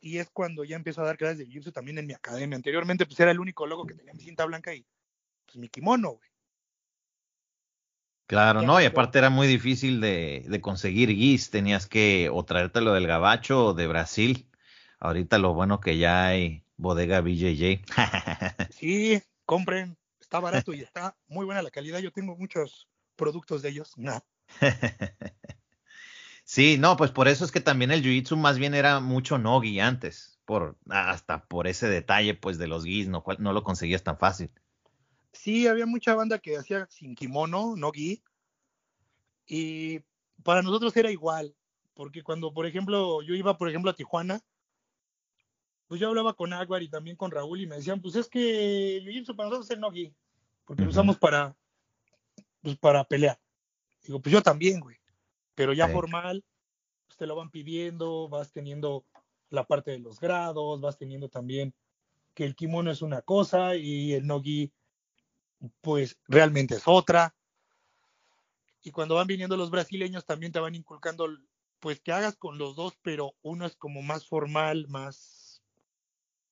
y es cuando ya empiezo a dar clases de jiu también en mi academia. Anteriormente pues era el único logo que tenía mi cinta blanca y pues mi kimono, güey. Claro, no, y aparte era muy difícil de, de conseguir guis, tenías que o traértelo del gabacho o de Brasil. Ahorita lo bueno que ya hay bodega BJJ. sí, compren, está barato y está muy buena la calidad. Yo tengo muchos productos de ellos. sí, no, pues por eso es que también el jiu-jitsu más bien era mucho no-gi antes, por, hasta por ese detalle pues de los gis, no, no lo conseguías tan fácil. Sí, había mucha banda que hacía sin kimono, no gi, y para nosotros era igual, porque cuando, por ejemplo, yo iba, por ejemplo, a Tijuana, pues yo hablaba con Aguar y también con Raúl y me decían, pues es que jiu-jitsu para nosotros es el no-gi, porque lo usamos para, pues para pelear. Digo, pues yo también, güey, pero ya formal, pues te lo van pidiendo, vas teniendo la parte de los grados, vas teniendo también que el kimono es una cosa y el no-gi, pues realmente es otra. Y cuando van viniendo los brasileños también te van inculcando, pues que hagas con los dos, pero uno es como más formal, más...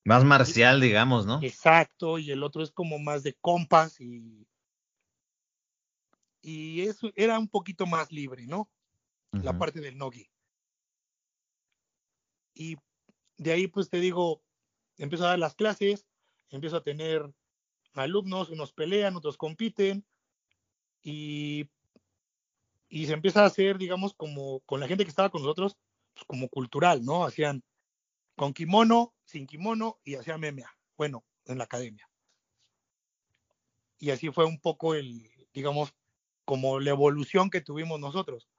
Más marcial, digamos, ¿no? Exacto, y el otro es como más de compas y... Y eso era un poquito más libre, ¿no? La parte del nogi. Y de ahí, pues te digo, empiezo a dar las clases, empiezo a tener alumnos, unos pelean, otros compiten, y y se empieza a hacer, digamos, como con la gente que estaba con nosotros, pues como cultural, ¿no? Hacían con kimono, sin kimono y hacían MMA, bueno, en la academia. Y así fue un poco el, digamos, como la evolución que tuvimos nosotros.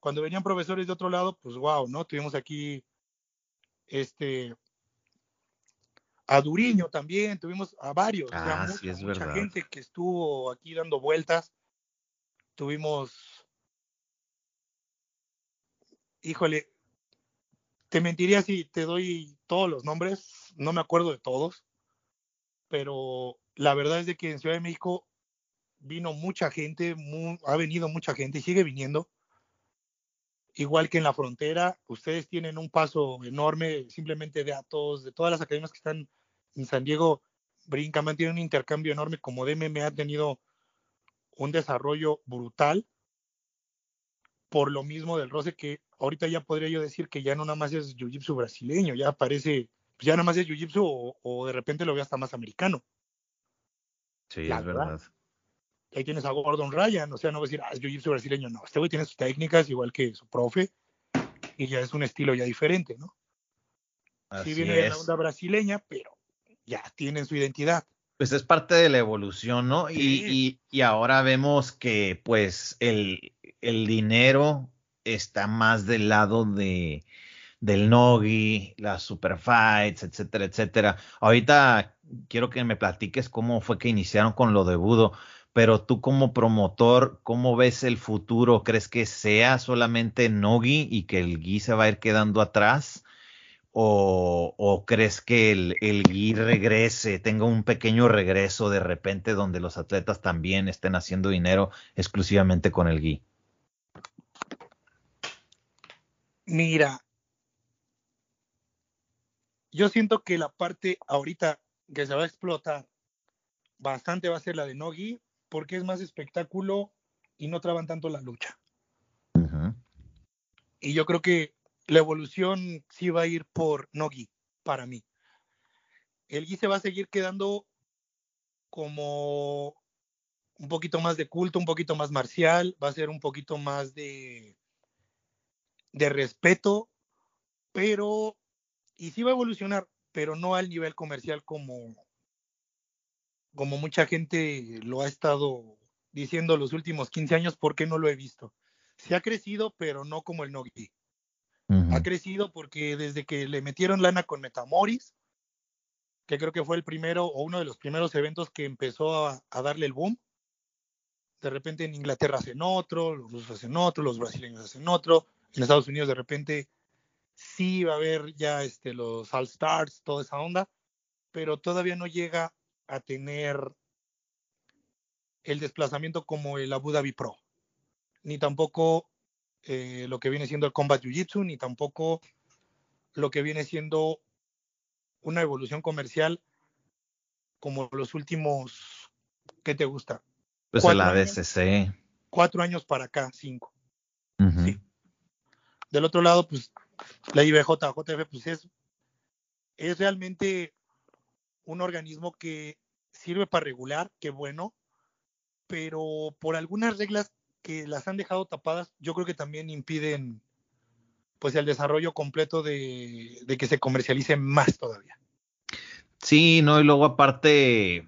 Cuando venían profesores de otro lado, pues wow, ¿no? Tuvimos aquí este a Duriño también, tuvimos a varios, ah, sí, es mucha gente que estuvo aquí dando vueltas. Tuvimos híjole, te mentiría si te doy todos los nombres, no me acuerdo de todos, pero la verdad es de que en Ciudad de México vino mucha gente, ha venido mucha gente y sigue viniendo. Igual que en la frontera, ustedes tienen un paso enorme simplemente de Atos, de todas las academias que están en San Diego, Brincaman tiene un intercambio enorme, como DMM ha tenido un desarrollo brutal por lo mismo del roce que ahorita ya podría yo decir que ya no nada más es jiu-jitsu brasileño, ya parece, ya nada más es jiu-jitsu o, de repente lo ve hasta más americano. Sí, es verdad. Ahí tienes a Gordon Ryan, o sea, no voy a decir, ah, es jiu-jitsu brasileño, no, este güey tiene sus técnicas igual que su profe y ya es un estilo ya diferente, ¿no? sí viene de la onda brasileña, pero ya tienen su identidad. Pues es parte de la evolución, ¿no? Y, y, ahora vemos que pues el, el dinero está más del lado de del Nogi, las super fights, etcétera, etcétera. Ahorita quiero que me platiques cómo fue que iniciaron con lo de Budo, pero tú como promotor, ¿cómo ves el futuro? ¿Crees que sea solamente Nogi y que el Gi se va a ir quedando atrás? ¿O, crees que el, el Gi regrese, tenga un pequeño regreso de repente donde los atletas también estén haciendo dinero exclusivamente con el Gi? Mira, yo siento que la parte ahorita que se va a explotar bastante va a ser la de Nogi, porque es más espectáculo y no traban tanto la lucha. Y yo creo que la evolución sí va a ir por Nogi, para mí. El Gi se va a seguir quedando como un poquito más de culto, un poquito más marcial, va a ser un poquito más de de respeto, pero, y sí va a evolucionar, pero no al nivel comercial como, como mucha gente lo ha estado diciendo los últimos 15 años, porque no lo he visto. Se ha crecido, pero no como el Nogi. Ha crecido porque desde que le metieron lana con Metamoris, que creo que fue el primero o uno de los primeros eventos que empezó a, a darle el boom. De repente en Inglaterra hacen otro, los rusos hacen otro, los brasileños hacen otro, en Estados Unidos de repente sí va a haber ya este, los All Stars, toda esa onda, pero todavía no llega a tener el desplazamiento como el Abu Dhabi Pro, ni tampoco eh, lo que viene siendo el Combat Jiu Jitsu, ni tampoco lo que viene siendo una evolución comercial como los últimos, ¿qué te gusta? Pues el ADCC. cuatro años para acá, cinco. Sí. Del otro lado, pues la IBJ, JF, pues es, es realmente un organismo que sirve para regular, qué bueno, pero por algunas reglas que las han dejado tapadas, yo creo que también impiden pues el desarrollo completo de, de que se comercialice más todavía. Sí, no, y luego aparte,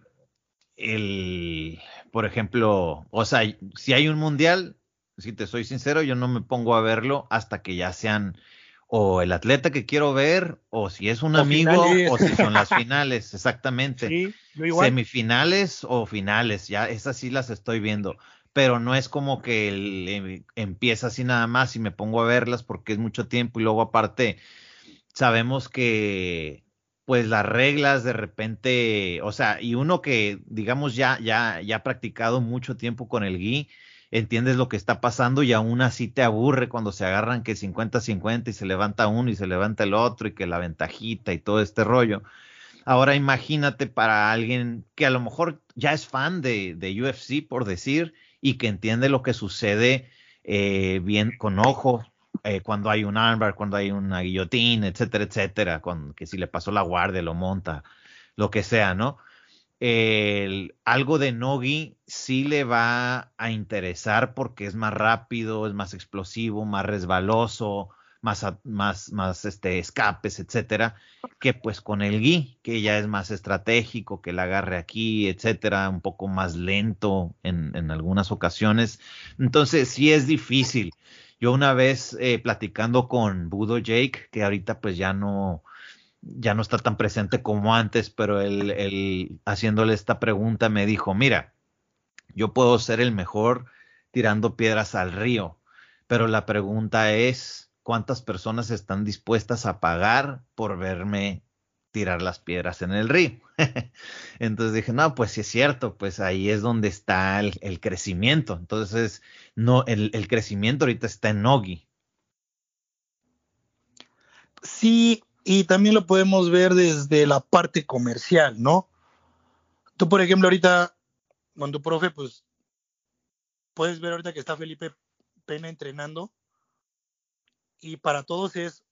el, por ejemplo, o sea, si hay un mundial, si te soy sincero, yo no me pongo a verlo hasta que ya sean o el atleta que quiero ver, o si es un amigo, o si son las finales, exactamente. Sí, Semifinales o finales, ya esas sí las estoy viendo. Pero no es como que empieza así nada más y me pongo a verlas porque es mucho tiempo y luego aparte sabemos que pues las reglas de repente, o sea, y uno que digamos ya ya ya ha practicado mucho tiempo con el gui, entiendes lo que está pasando y aún así te aburre cuando se agarran que 50-50 y se levanta uno y se levanta el otro y que la ventajita y todo este rollo. Ahora imagínate para alguien que a lo mejor ya es fan de, de UFC, por decir, y que entiende lo que sucede eh, bien con ojo, eh, cuando hay un armbar, cuando hay una guillotina, etcétera, etcétera, con, que si le pasó la guardia, lo monta, lo que sea, ¿no? algo de Nogi sí le va a interesar porque es más rápido, es más explosivo, más resbaloso, más, más, más este, escapes, etcétera, que pues con el Gui, que ya es más estratégico, que el agarre aquí, etcétera, un poco más lento en, en algunas ocasiones. Entonces sí es difícil. Yo una vez eh, platicando con Budo Jake, que ahorita pues ya no, ya no está tan presente como antes, pero él, haciéndole esta pregunta me dijo, mira, yo puedo ser el mejor tirando piedras al río, pero la pregunta es, ¿cuántas personas están dispuestas a pagar por verme tirar las piedras en el río? Entonces dije, no, pues sí es cierto, pues ahí es donde está el, crecimiento. Entonces, no, el, crecimiento ahorita está en Nogi. Sí, y también lo podemos ver desde la parte comercial, ¿no? Tú, por ejemplo, ahorita, con tu profe, pues, puedes ver ahorita que está Felipe Pena entrenando y para todos es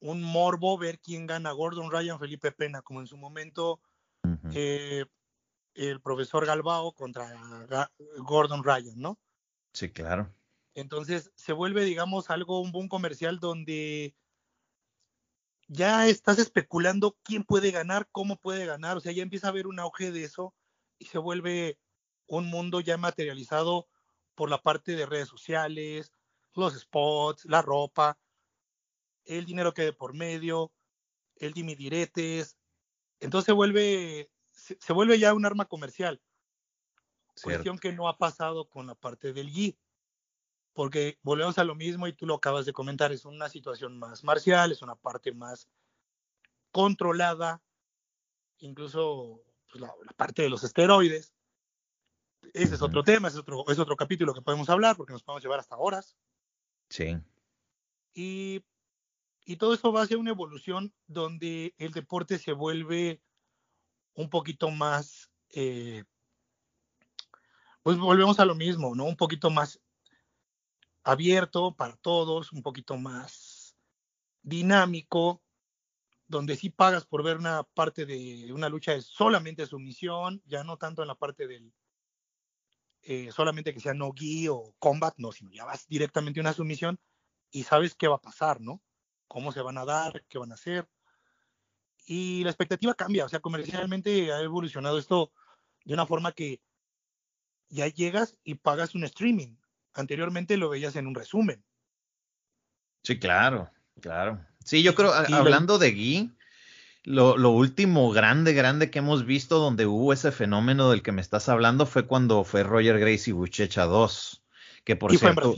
un morbo ver quién gana, Gordon Ryan, Felipe Pena, como en su momento eh, el profesor Galbao contra Gordon Ryan, ¿no? Sí, claro. Entonces se vuelve, digamos, algo, un boom comercial donde ya estás especulando quién puede ganar, cómo puede ganar, o sea, ya empieza a haber un auge de eso y se vuelve un mundo ya materializado por la parte de redes sociales, los spots, la ropa, el dinero que de por medio, el dimidiretes, entonces se vuelve, se, vuelve ya un arma comercial. Cuestión que no ha pasado con la parte del GI porque volvemos a lo mismo y tú lo acabas de comentar, es una situación más marcial, es una parte más controlada, incluso pues, la, parte de los esteroides. Ese es otro tema, es otro, es otro capítulo que podemos hablar porque nos podemos llevar hasta horas. Sí. Y, y todo eso va hacia una evolución donde el deporte se vuelve un poquito más, eh, pues volvemos a lo mismo, ¿no? Un poquito más abierto para todos, un poquito más dinámico, donde sí pagas por ver una parte de una lucha de solamente sumisión, ya no tanto en la parte del eh, solamente que sea no gi o combat, no, sino ya vas directamente a una sumisión y sabes qué va a pasar, ¿no? Cómo se van a dar, qué van a hacer. Y la expectativa cambia, o sea, comercialmente ha evolucionado esto de una forma que ya llegas y pagas un streaming, Anteriormente lo veías en un resumen. Sí, claro, claro. Sí, yo creo, hablando de Gui, lo, último grande, grande que hemos visto donde hubo ese fenómeno del que me estás hablando fue cuando fue Roger Gracie y Buchecha 2, que por cierto...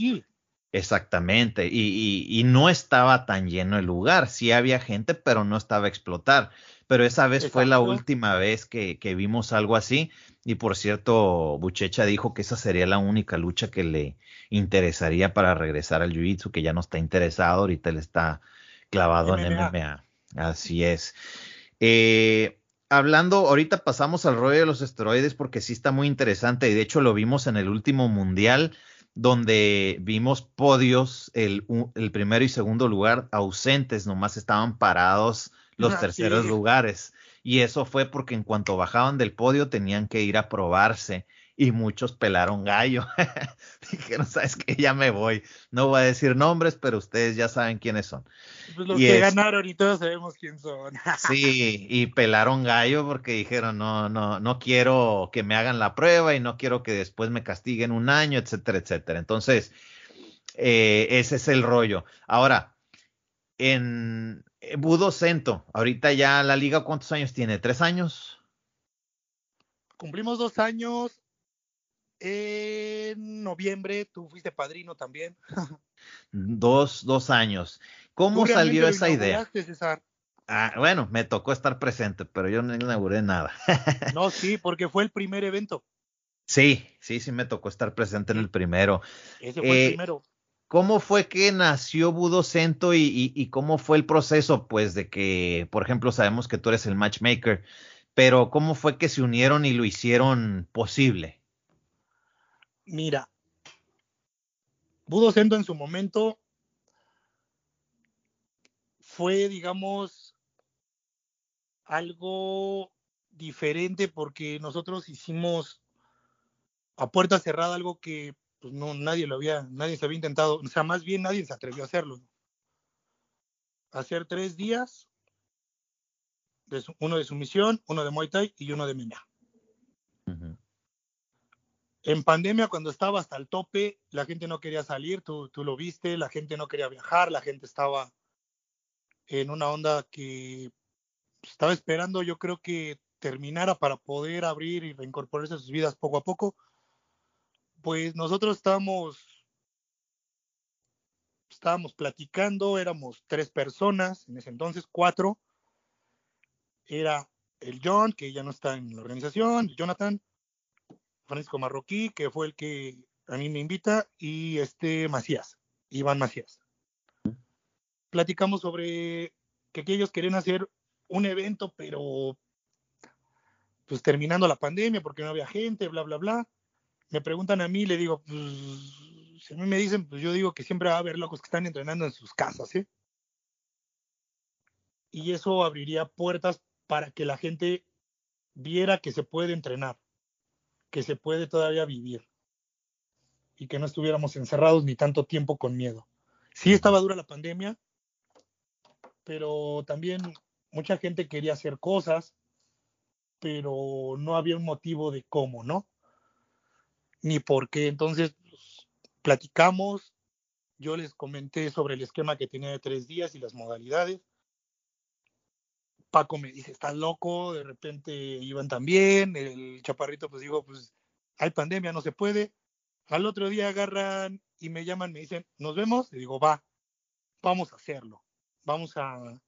Exactamente, y, y, no estaba tan lleno el lugar, sí había gente, pero no estaba a explotar. Pero esa vez fue la última vez que, que, vimos algo así. Y por cierto, Buchecha dijo que esa sería la única lucha que le interesaría para regresar al Jiu-Jitsu, que ya no está interesado, ahorita él está clavado en MMA. Así es. Eh, hablando, ahorita pasamos al rollo de los esteroides porque sí está muy interesante y de hecho lo vimos en el último mundial donde vimos podios, el, el, primero y segundo lugar ausentes, nomás estaban parados los terceros lugares. Y eso fue porque en cuanto bajaban del podio tenían que ir a probarse y muchos pelaron gallo. Dijeron, sabes que ya me voy. No voy a decir nombres, pero ustedes ya saben quiénes son. Pues los que ganaron y todos sabemos quién son. sí, y pelaron gallo porque dijeron, no, no, no quiero que me hagan la prueba y no quiero que después me castiguen un año, etcétera, etcétera. Entonces, eh, ese es el rollo. Ahora, en Budo Cento, ahorita ya la liga, ¿cuántos años tiene? ¿Tres años? Cumplimos dos años en noviembre tú fuiste padrino también. dos, dos años. ¿Cómo salió esa idea? Ah, bueno, me tocó estar presente, pero yo no inauguré nada. no, sí, porque fue el primer evento. Sí, sí, sí me tocó estar presente en el primero. Ese fue el eh, primero. ¿Cómo fue que nació Budocento y, y, y, cómo fue el proceso? Pues de que, por ejemplo, sabemos que tú eres el matchmaker, pero ¿cómo fue que se unieron y lo hicieron posible? Mira, Budo Sendo en su momento fue, digamos, algo diferente porque nosotros hicimos a puerta cerrada algo que pues, no nadie lo había, nadie se había intentado, o sea, más bien nadie se atrevió a hacerlo. Hacer tres días, uno de sumisión, uno de Muay Thai y uno de MMA. En pandemia, cuando estaba hasta el tope, la gente no quería salir, tú, tú lo viste, la gente no quería viajar, la gente estaba en una onda que estaba esperando, yo creo que terminara para poder abrir y reincorporarse a sus vidas poco a poco. Pues nosotros estábamos, estábamos platicando, éramos tres personas, en ese entonces cuatro. Era el John, que ya no está en la organización, Jonathan, Francisco Marroquí, que fue el que a mí me invita, y este Macías, Iván Macías. Platicamos sobre que, ellos querían hacer un evento, pero pues terminando la pandemia, porque no había gente, bla, bla, bla. Me preguntan a mí, le digo, pues, si a mí me dicen, pues yo digo que siempre va a haber locos que están entrenando en sus casas, ¿eh? Y eso abriría puertas para que la gente viera que se puede entrenar que se puede todavía vivir y que no estuviéramos encerrados ni tanto tiempo con miedo. Sí estaba dura la pandemia, pero también mucha gente quería hacer cosas, pero no había un motivo de cómo, ¿no? Ni por qué. Entonces, pues, platicamos, yo les comenté sobre el esquema que tenía de tres días y las modalidades. Paco me dice, estás loco, de repente iban también, el chaparrito pues dijo, pues hay pandemia, no se puede. Al otro día agarran y me llaman, me dicen, nos vemos, y digo, va, vamos a hacerlo, vamos a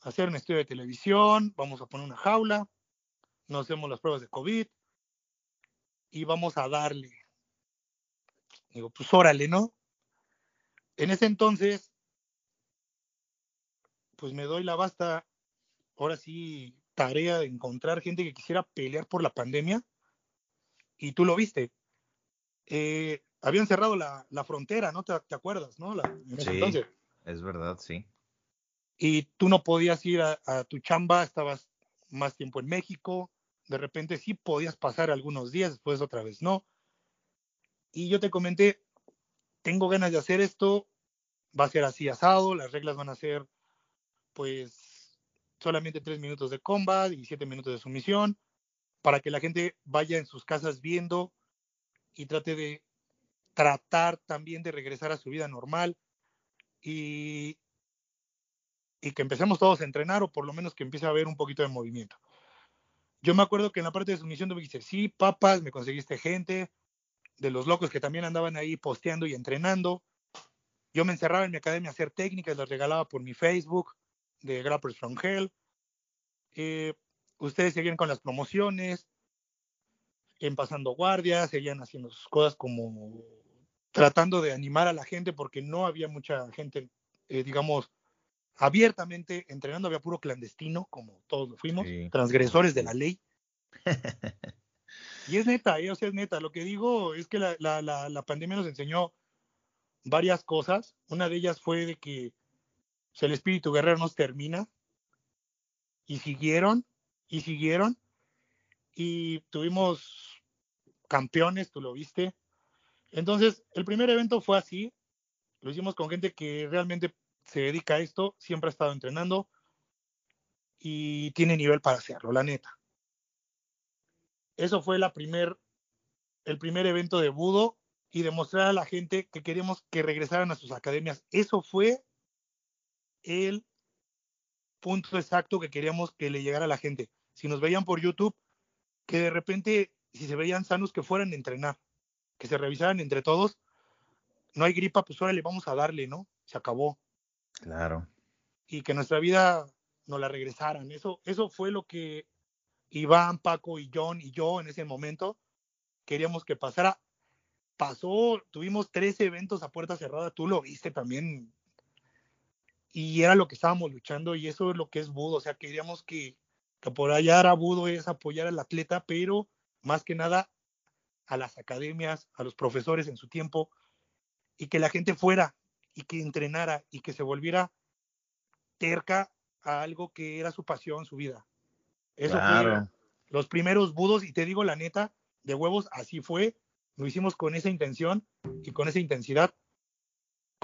hacer un estudio de televisión, vamos a poner una jaula, nos hacemos las pruebas de COVID y vamos a darle. Digo, pues órale, ¿no? En ese entonces, pues me doy la basta ahora sí, tarea de encontrar gente que quisiera pelear por la pandemia. Y tú lo viste. Eh, habían cerrado la, frontera, ¿no? ¿Te, acuerdas, no? sí, es verdad, sí. Y tú no podías ir a, a, tu chamba, estabas más tiempo en México, de repente sí podías pasar algunos días, después otra vez no. Y yo te comenté, tengo ganas de hacer esto, va a ser así asado, las reglas van a ser pues solamente tres minutos de combat y siete minutos de sumisión, para que la gente vaya en sus casas viendo y trate de tratar también de regresar a su vida normal y, y que empecemos todos a entrenar o por lo menos que empiece a haber un poquito de movimiento. Yo me acuerdo que en la parte de sumisión tú me dijiste, sí, papas, me conseguiste gente, de los locos que también andaban ahí posteando y entrenando. Yo me encerraba en mi academia a hacer técnicas, las regalaba por mi Facebook de Grappers from Hell. Eh, ustedes seguían con las promociones, en pasando guardias, seguían haciendo sus cosas como tratando de animar a la gente porque no había mucha gente, eh, digamos, abiertamente entrenando, había puro clandestino, como todos lo fuimos, transgresores de la ley. y es neta, eh, o sea, es neta. Lo que digo es que la, la, la pandemia nos enseñó varias cosas. Una de ellas fue de que el espíritu guerrero nos termina. y siguieron, y siguieron, y tuvimos campeones, tú lo viste. Entonces, el primer evento fue así, lo hicimos con gente que realmente se dedica a esto, siempre ha estado entrenando y tiene nivel para hacerlo, la neta. Eso fue la primer, el primer evento de Budo y demostrar a la gente que queríamos que regresaran a sus academias. Eso fue el punto exacto que queríamos que le llegara a la gente. Si nos veían por YouTube, que de repente, si se veían sanos, que fueran a entrenar, que se revisaran entre todos. No hay gripa, pues ahora le vamos a darle, ¿no? Se acabó. Claro. Y que nuestra vida nos la regresaran. Eso, eso fue lo que Iván, Paco y John y yo en ese momento queríamos que pasara. Pasó, tuvimos tres eventos a puerta cerrada, tú lo viste también. Y era lo que estábamos luchando y eso es lo que es Budo. O sea, queríamos que, que por allá era Budo es apoyar al atleta, pero más que nada a las academias, a los profesores en su tiempo, y que la gente fuera y que entrenara y que se volviera terca a algo que era su pasión, su vida. Eso fue los primeros budos, y te digo la neta, de huevos, así fue. Lo hicimos con esa intención y con esa intensidad,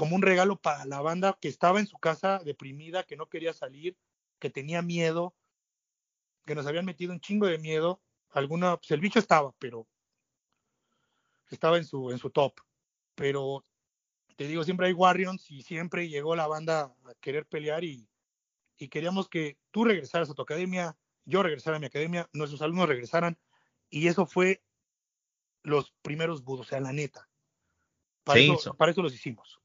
como un regalo para la banda que estaba en su casa deprimida, que no quería salir, que tenía miedo, que nos habían metido un chingo de miedo. Alguna, pues el bicho estaba, pero estaba en su, en su top. Pero te digo, siempre hay Warriors y siempre llegó la banda a querer pelear y, y queríamos que tú regresaras a tu academia, yo regresara a mi academia, nuestros alumnos regresaran y eso fue los primeros budos, o sea, la neta. Para, eso, para eso los hicimos.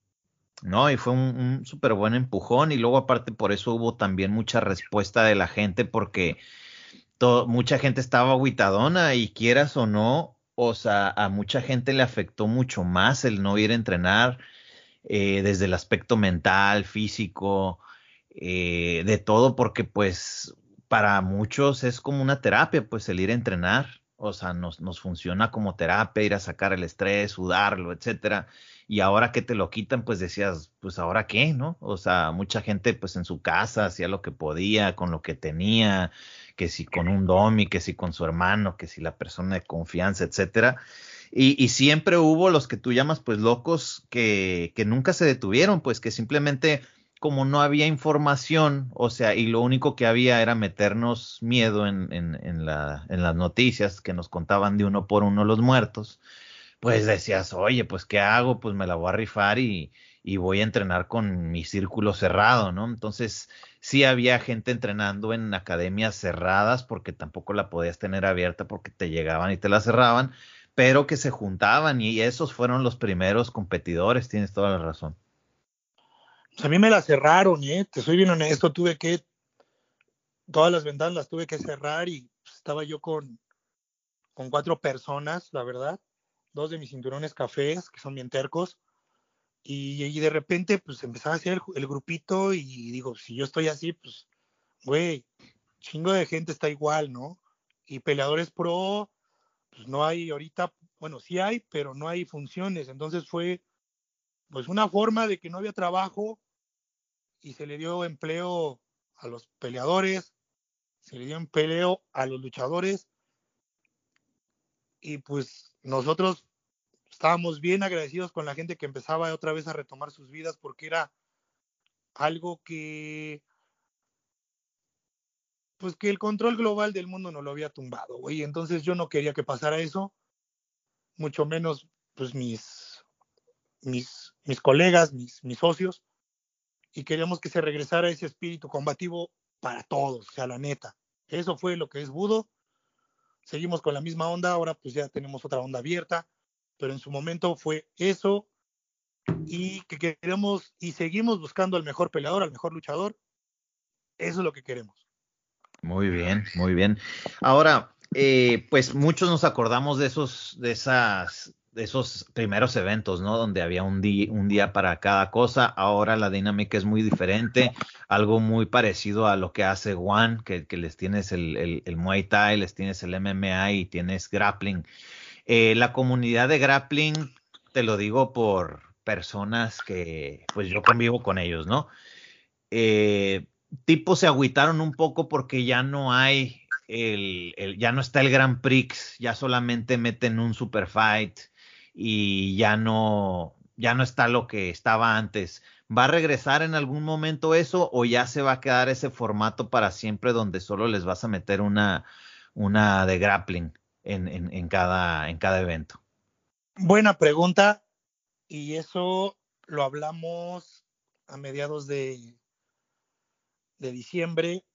No, y fue un, súper buen empujón y luego aparte por eso hubo también mucha respuesta de la gente porque mucha gente estaba aguitadona y quieras o no, o sea, a mucha gente le afectó mucho más el no ir a entrenar eh, desde el aspecto mental, físico, eh, de todo, porque pues para muchos es como una terapia, pues el ir a entrenar, o sea, nos, nos funciona como terapia, ir a sacar el estrés, sudarlo, etcétera. Y ahora que te lo quitan, pues decías, pues ahora qué, ¿no? O sea, mucha gente pues en su casa hacía lo que podía, con lo que tenía, que si con un domi, que si con su hermano, que si la persona de confianza, etcétera. Y, siempre hubo los que tú llamas pues locos que, que nunca se detuvieron, pues que simplemente como no había información, o sea, y lo único que había era meternos miedo en, en, la, en las noticias que nos contaban de uno por uno los muertos, pues decías, oye, pues ¿qué hago? Pues me la voy a rifar y, y voy a entrenar con mi círculo cerrado, ¿no? Entonces, sí había gente entrenando en academias cerradas porque tampoco la podías tener abierta porque te llegaban y te la cerraban, pero que se juntaban y esos fueron los primeros competidores, tienes toda la razón. Pues, a mí me la cerraron, ¿eh? Te soy bien honesto, tuve que, todas las ventanas las tuve que cerrar y pues, estaba yo con, con cuatro personas, la verdad, dos de mis cinturones cafés, que son bien tercos, y, de repente, pues empezaba a hacer el, grupito y digo, si yo estoy así, pues, güey, chingo de gente está igual, ¿no? Y peleadores pro, pues no hay ahorita, bueno, sí hay, pero no hay funciones. Entonces fue, pues, una forma de que no había trabajo y se le dio empleo a los peleadores, se le dio empleo a los luchadores. Y pues nosotros estábamos bien agradecidos con la gente que empezaba otra vez a retomar sus vidas porque era algo que pues que el control global del mundo no lo había tumbado, güey. Entonces yo no quería que pasara eso, mucho menos pues mis mis mis colegas, mis mis socios y queríamos que se regresara ese espíritu combativo para todos, o sea, la neta. Eso fue lo que es Budo. Seguimos con la misma onda, ahora pues ya tenemos otra onda abierta pero en su momento fue eso y que queremos y seguimos buscando al mejor peleador, al mejor luchador. Eso es lo que queremos. Muy bien, muy bien. Ahora, eh, pues muchos nos acordamos de esos, de esas, esos primeros eventos, ¿no? Donde había un día, un día para cada cosa. Ahora la dinámica es muy diferente, algo muy parecido a lo que hace Juan, que, les tienes el, el, Muay Thai, les tienes el MMA y tienes grappling. Eh, la comunidad de grappling, te lo digo por personas que, pues yo convivo con ellos, ¿no? Eh, tipos se agüitaron un poco porque ya no hay el, el, ya no está el Grand Prix, ya solamente meten un super fight y ya no, ya no está lo que estaba antes. ¿Va a regresar en algún momento eso o ya se va a quedar ese formato para siempre donde solo les vas a meter una, una de grappling en, en, cada, en cada evento? Buena pregunta y eso lo hablamos a mediados de, de diciembre.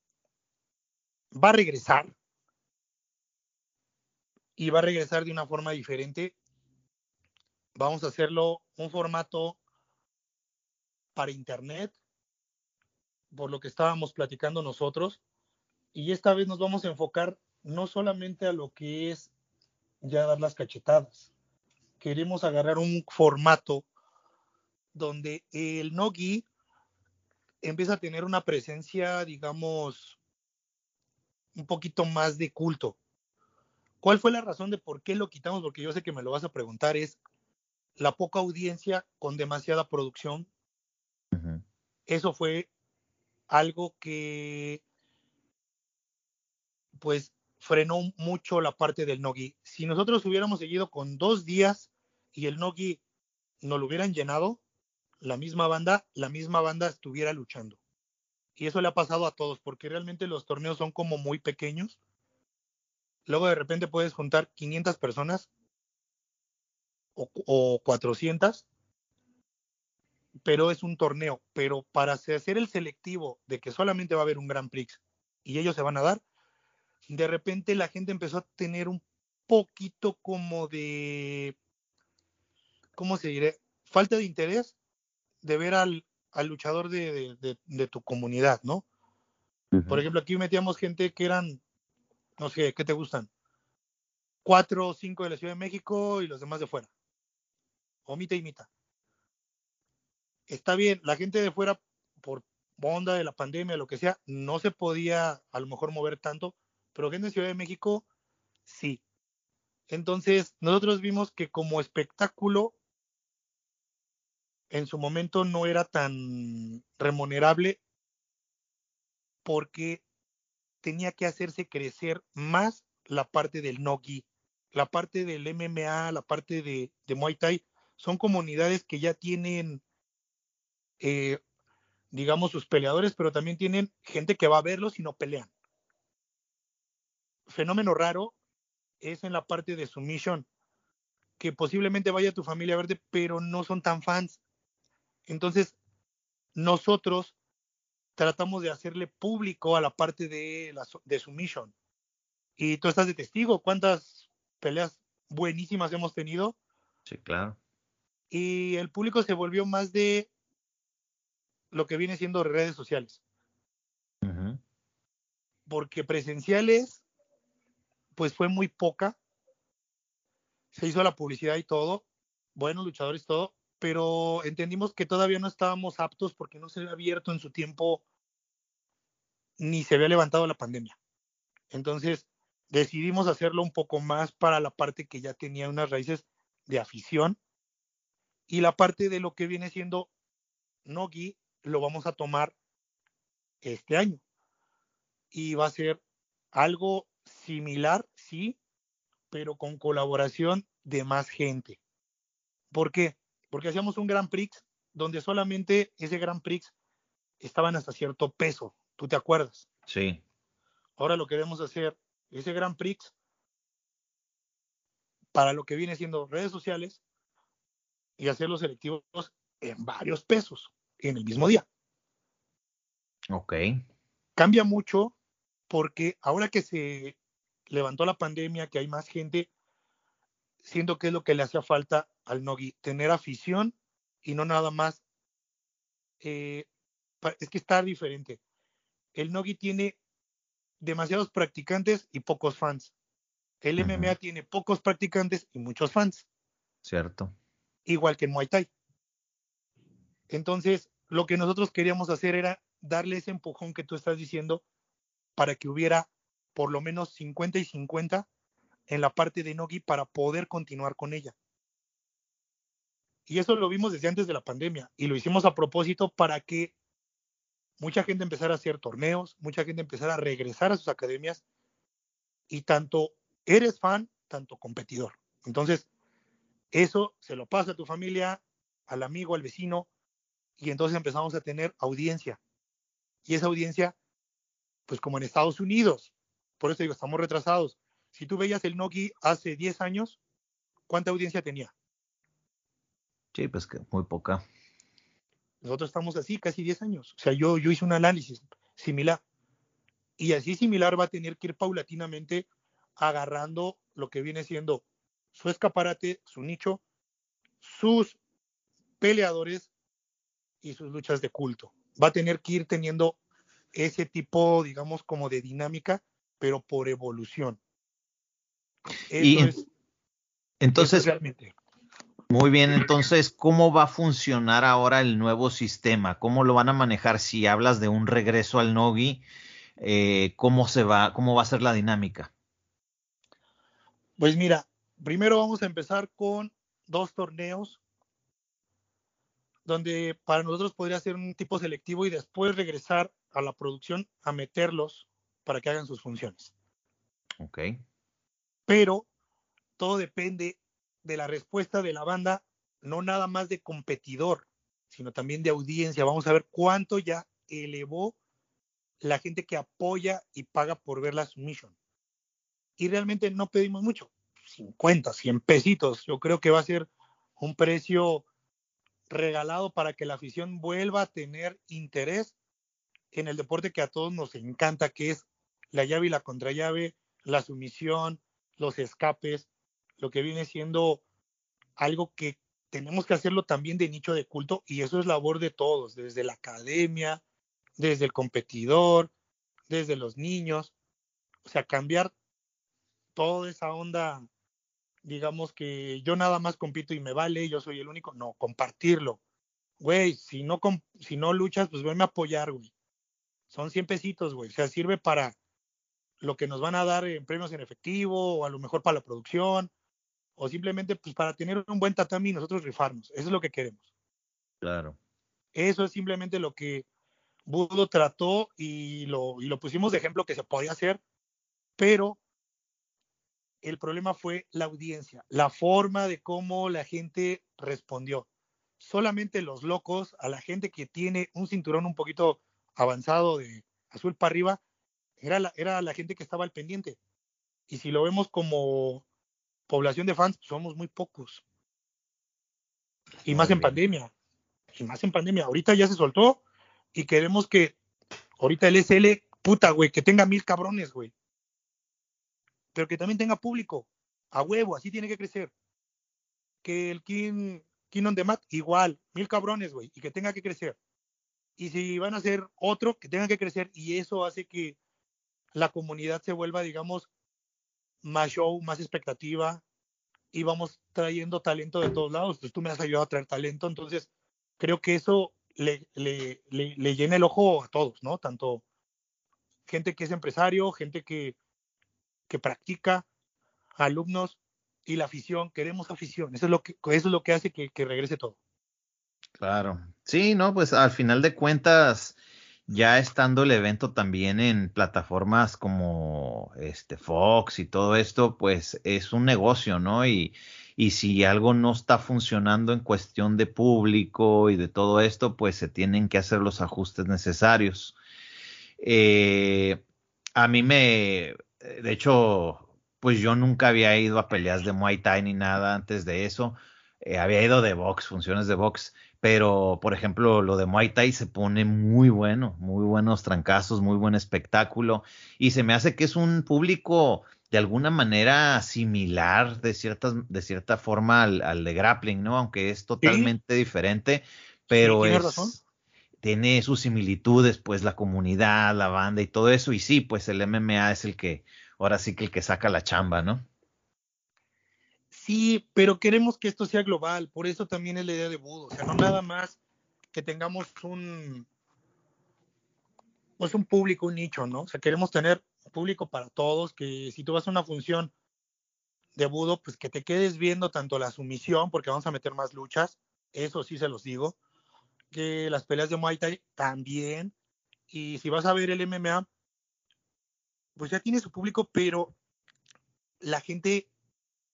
Va a regresar y va a regresar de una forma diferente. Vamos a hacerlo un formato para Internet, por lo que estábamos platicando nosotros. Y esta vez nos vamos a enfocar no solamente a lo que es ya dar las cachetadas. Queremos agarrar un formato donde el Nogi empieza a tener una presencia, digamos, un poquito más de culto. ¿Cuál fue la razón de por qué lo quitamos? Porque yo sé que me lo vas a preguntar, es la poca audiencia con demasiada producción eso fue algo que pues frenó mucho la parte del Nogi. Si nosotros hubiéramos seguido con dos días y el Nogi no lo hubieran llenado, la misma banda, la misma banda estuviera luchando. Y eso le ha pasado a todos, porque realmente los torneos son como muy pequeños. Luego de repente puedes juntar 500 personas o, o 400 pero es un torneo. Pero para hacer el selectivo de que solamente va a haber un Grand Prix y ellos se van a dar, de repente la gente empezó a tener un poquito como de, ¿cómo se diré? Falta de interés de ver al, al luchador de, de, tu comunidad, ¿no? Por ejemplo, aquí metíamos gente que eran, no sé, ¿qué te gustan? Cuatro o cinco de la Ciudad de México y los demás de fuera. O mitad y mitad está bien, la gente de fuera, por onda de la pandemia, lo que sea, no se podía a lo mejor mover tanto, pero gente de Ciudad de México, sí. Entonces, nosotros vimos que como espectáculo, en su momento no era tan remunerable porque tenía que hacerse crecer más la parte del Nogi, la parte del MMA, la parte de, de Muay Thai. Son comunidades que ya tienen eh, digamos, sus peleadores, pero también tienen gente que va a verlos y no pelean. Fenómeno raro es en la parte de submission, que posiblemente vaya tu familia a verte, pero no son tan fans. Entonces, nosotros tratamos de hacerle público a la parte de, la, de. Y tú estás de testigo, ¿cuántas peleas buenísimas hemos tenido? Sí, claro. Y el público se volvió más de lo que viene siendo redes sociales. Porque presenciales, pues fue muy poca. Se hizo la publicidad y todo, buenos luchadores, todo, pero entendimos que todavía no estábamos aptos porque no se había abierto en su tiempo ni se había levantado la pandemia. Entonces decidimos hacerlo un poco más para la parte que ya tenía unas raíces de afición y la parte de lo que viene siendo Nogi lo vamos a tomar este año. Y va a ser algo similar, sí, pero con colaboración de más gente. ¿Por qué? Porque hacíamos un Grand Prix donde solamente ese Grand Prix estaban hasta cierto peso. ¿Tú te acuerdas? Sí. Ahora lo queremos hacer, ese Grand Prix, para lo que viene siendo redes sociales y hacer los selectivos en varios pesos en el mismo día. Ok. Cambia mucho porque ahora que se levantó la pandemia, que hay más gente, siento que es lo que le hacía falta al Nogi, tener afición y no nada más. Eh, es que está diferente. El Nogi tiene demasiados practicantes y pocos fans. El MMA tiene pocos practicantes y muchos fans. Cierto. Igual que en Muay Thai. Entonces, lo que nosotros queríamos hacer era darle ese empujón que tú estás diciendo para que hubiera por lo menos 50 y 50 en la parte de Nogi para poder continuar con ella. Y eso lo vimos desde antes de la pandemia y lo hicimos a propósito para que mucha gente empezara a hacer torneos, mucha gente empezara a regresar a sus academias y tanto eres fan, tanto competidor. Entonces, eso se lo pasa a tu familia, al amigo, al vecino, y entonces empezamos a tener audiencia. Y esa audiencia, pues como en Estados Unidos, por eso digo, estamos retrasados. Si tú veías el Noki hace 10 años, ¿cuánta audiencia tenía? Sí, pues que muy poca. Nosotros estamos así casi 10 años. O sea, yo, yo hice un análisis similar. Y así similar va a tener que ir paulatinamente agarrando lo que viene siendo su escaparate, su nicho, sus peleadores y sus luchas de culto. Va a tener que ir teniendo ese tipo, digamos, como de dinámica, pero por evolución. y entonces, realmente. Muy bien, entonces, ¿cómo va a funcionar ahora el nuevo sistema? ¿Cómo lo van a manejar? Si hablas de un regreso al Nogi, eh, ¿cómo se va, cómo va a ser la dinámica? Pues mira, primero vamos a empezar con dos torneos donde para nosotros podría ser un tipo selectivo y después regresar a la producción a meterlos para que hagan sus funciones. Ok. Pero todo depende de la respuesta de la banda, no nada más de competidor, sino también de audiencia. Vamos a ver cuánto ya elevó la gente que apoya y paga por ver la submission. Y realmente no pedimos mucho, 50, 100 pesitos. Yo creo que va a ser un precio regalado para que la afición vuelva a tener interés en el deporte que a todos nos encanta, que es la llave y la contrallave, la sumisión, los escapes, lo que viene siendo algo que tenemos que hacerlo también de nicho de culto y eso es labor de todos, desde la academia, desde el competidor, desde los niños, o sea, cambiar toda esa onda, digamos que yo nada más compito y me vale, yo soy el único, no, compartirlo. Güey, si no, si no luchas, pues venme a apoyar, güey. Son 100 pesitos, güey. O sea, sirve para lo que nos van a dar en premios en efectivo o a lo mejor para la producción o simplemente pues para tener un buen tatami y nosotros rifarnos. Eso es lo que queremos. Claro. Eso es simplemente lo que Budo trató y lo, y lo pusimos de ejemplo que se podía hacer, pero el problema fue la audiencia, la forma de cómo la gente respondió. Solamente los locos, a la gente que tiene un cinturón un poquito avanzado de azul para arriba, era la, era la gente que estaba al pendiente. Y si lo vemos como población de fans, somos muy pocos. Y más en pandemia. Y más en pandemia. Ahorita ya se soltó y queremos que ahorita el SL, puta, güey, que tenga mil cabrones, güey. Pero que también tenga público. A huevo, así tiene que crecer. Que el King, King on the Mat, igual, mil cabrones, güey, y que tenga que crecer. Y si van a hacer otro, que tenga que crecer. Y eso hace que la comunidad se vuelva, digamos, más show, más expectativa y vamos trayendo talento de todos lados. Pues tú me has ayudado a traer talento, entonces creo que eso le, le, le, llena el ojo a todos, ¿no? Tanto gente que es empresario, gente que, que practica, alumnos y la afición. Queremos afición. Eso es lo que, eso es lo que hace que, regrese todo. Claro. Sí, no, pues al final de cuentas, ya estando el evento también en plataformas como este Fox y todo esto, pues es un negocio, ¿no? Y, y si algo no está funcionando en cuestión de público y de todo esto, pues se tienen que hacer los ajustes necesarios. Eh, a mí me, de hecho, pues yo nunca había ido a peleas de Muay Thai ni nada antes de eso. Eh, había ido de box, funciones de box, pero por ejemplo lo de Muay Thai se pone muy bueno, muy buenos trancazos, muy buen espectáculo y se me hace que es un público de alguna manera similar de cierta, de cierta forma al, de grappling, ¿no? Aunque es totalmente diferente, pero es, tiene sus similitudes, pues la comunidad, la banda y todo eso y sí, pues el MMA es el que ahora sí que el que saca la chamba, ¿no? Sí, pero queremos que esto sea global, por eso también es la idea de Budo, o sea, no nada más que tengamos un pues un público, un nicho, ¿no? O sea, queremos tener público para todos, que si tú vas a una función de Budo, pues que te quedes viendo tanto la sumisión, porque vamos a meter más luchas, eso sí se los digo, que las peleas de Muay Thai también, Y si vas a ver el MMA, pues ya tiene su público, pero la gente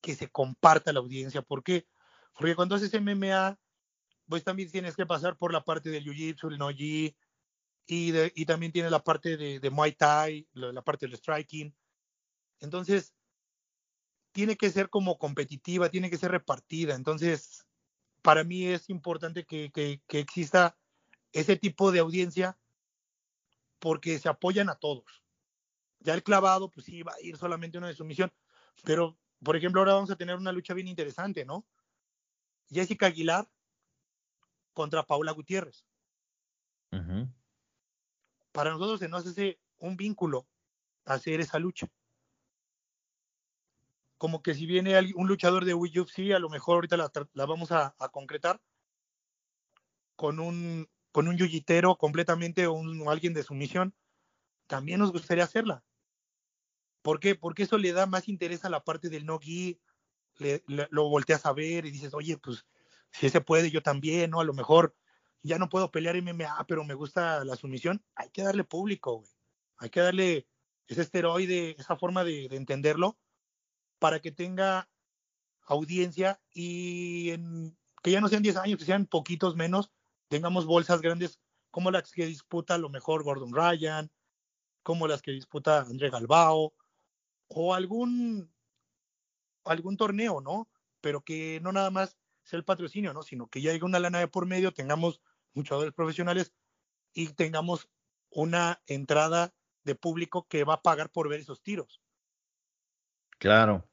que se comparta la audiencia. ¿Por qué? Porque cuando haces MMA, pues también tienes que pasar por la parte del Jiu-Jitsu, el No-Gi, y, y también tiene la parte de, de Muay Thai, la, parte del striking. Entonces, tiene que ser como competitiva, tiene que ser repartida. Entonces, para mí es importante que, que, que exista ese tipo de audiencia porque se apoyan a todos. Ya el clavado, pues sí, va a ir solamente una de sumisión, pero, por ejemplo, ahora vamos a tener una lucha bien interesante, ¿no? Jessica Aguilar contra Paula Gutiérrez. Para nosotros se nos hace un vínculo hacer esa lucha. Como que si viene un luchador de UFC, a lo mejor ahorita la, vamos a, concretar con un con un completamente o alguien de sumisión, también nos gustaría hacerla. ¿Por qué? Porque eso le da más interés a la parte del no-gi, lo volteas a ver y dices, oye, pues si se puede, yo también, ¿no? A lo mejor ya no puedo pelear MMA, pero me gusta la sumisión, hay que darle público. Hay que darle ese esteroide, esa forma de, entenderlo, para que tenga audiencia y que ya no sean 10 años, que sean poquitos menos, tengamos bolsas grandes como las que disputa a lo mejor Gordon Ryan, como las que disputa André Galbao, o algún, algún torneo, ¿no? Pero que no nada más sea el patrocinio, ¿no? Sino que ya haya una lana de por medio, tengamos luchadores profesionales y tengamos una entrada de público que va a pagar por ver esos tiros. Claro.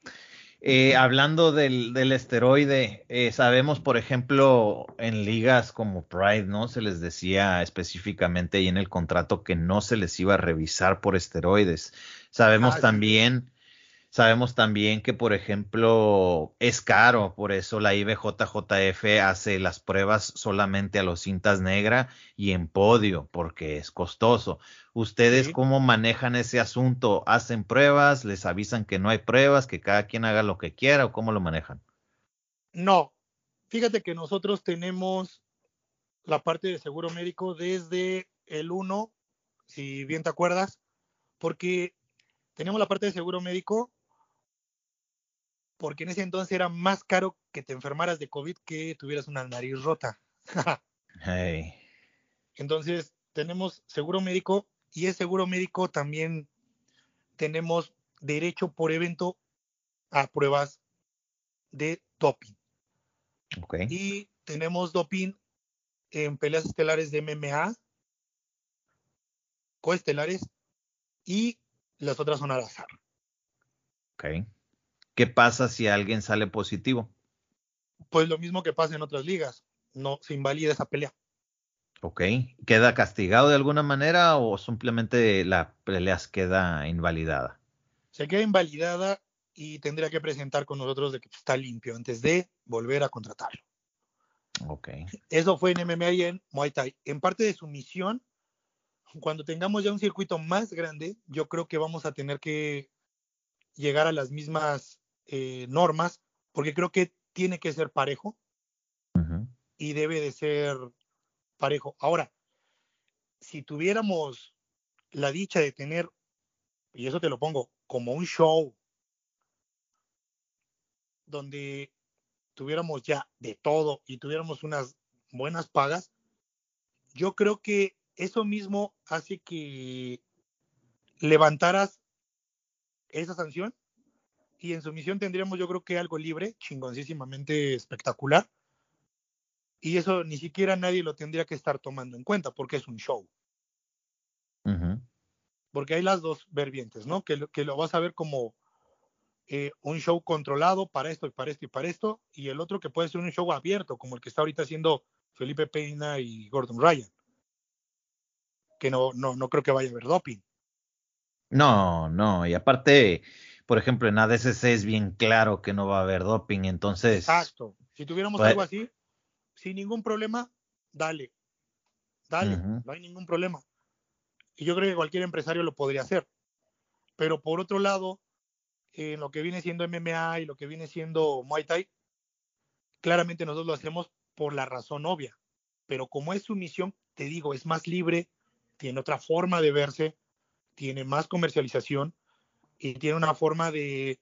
Eh, hablando del, del esteroide, eh, sabemos, por ejemplo, en ligas como Pride, ¿no? Se les decía específicamente ahí en el contrato que no se les iba a revisar por esteroides. Sabemos ah, también Sabemos también que, por ejemplo, es caro, por eso la IBJJF hace las pruebas solamente a los cintas negra y en podio, porque es costoso. ¿Ustedes cómo manejan ese asunto? ¿Hacen pruebas? ¿Les avisan que no hay pruebas? ¿Que cada quien haga lo que quiera? ¿O cómo lo manejan? No, fíjate que nosotros tenemos la parte de seguro médico desde el 1, si bien te acuerdas, porque tenemos la parte de seguro médico porque en ese entonces era más caro que te enfermaras de COVID que tuvieras una nariz rota. Entonces, tenemos seguro médico y es seguro médico también tenemos derecho por evento a pruebas de doping. Y tenemos doping en peleas estelares de MMA, coestelares y las otras son al azar. Okay. ¿Qué pasa si alguien sale positivo? Pues lo mismo que pasa en otras ligas, no se invalida esa pelea. Ok, ¿queda castigado de alguna manera o simplemente la pelea queda invalidada? Se queda invalidada y tendría que presentar con nosotros de que está limpio antes de volver a contratarlo. Ok. Eso fue en MMA y en Muay Thai. En parte de su misión, cuando tengamos ya un circuito más grande, yo creo que vamos a tener que llegar a las mismas eh, normas, porque creo que tiene que ser parejo y debe de ser parejo. Ahora, si tuviéramos la dicha de tener, y eso te lo pongo, como un show donde tuviéramos ya de todo y tuviéramos unas buenas pagas, yo creo que eso mismo hace que levantaras esa sanción y en su misión tendríamos yo creo que algo libre, chingoncísimamente espectacular. Y eso ni siquiera nadie lo tendría que estar tomando en cuenta porque es un show. Porque hay las dos vertientes, ¿no? Que, que lo vas a ver como eh, un show controlado para esto y para esto y para esto, y el otro que puede ser un show abierto, como el que está ahorita haciendo Felipe Peña y Gordon Ryan. Que no, no, no creo que vaya a haber doping. No, no, y aparte, por ejemplo, en ADCC es bien claro que no va a haber doping, entonces. Exacto. Si tuviéramos pues algo así, sin ningún problema, dale. Dale, no hay ningún problema. Y yo creo que cualquier empresario lo podría hacer. Pero por otro lado, en lo que viene siendo MMA y lo que viene siendo Muay Thai, claramente nosotros lo hacemos por la razón obvia. Pero como es su misión, te digo, es más libre, tiene otra forma de verse, tiene más comercialización y tiene una forma de,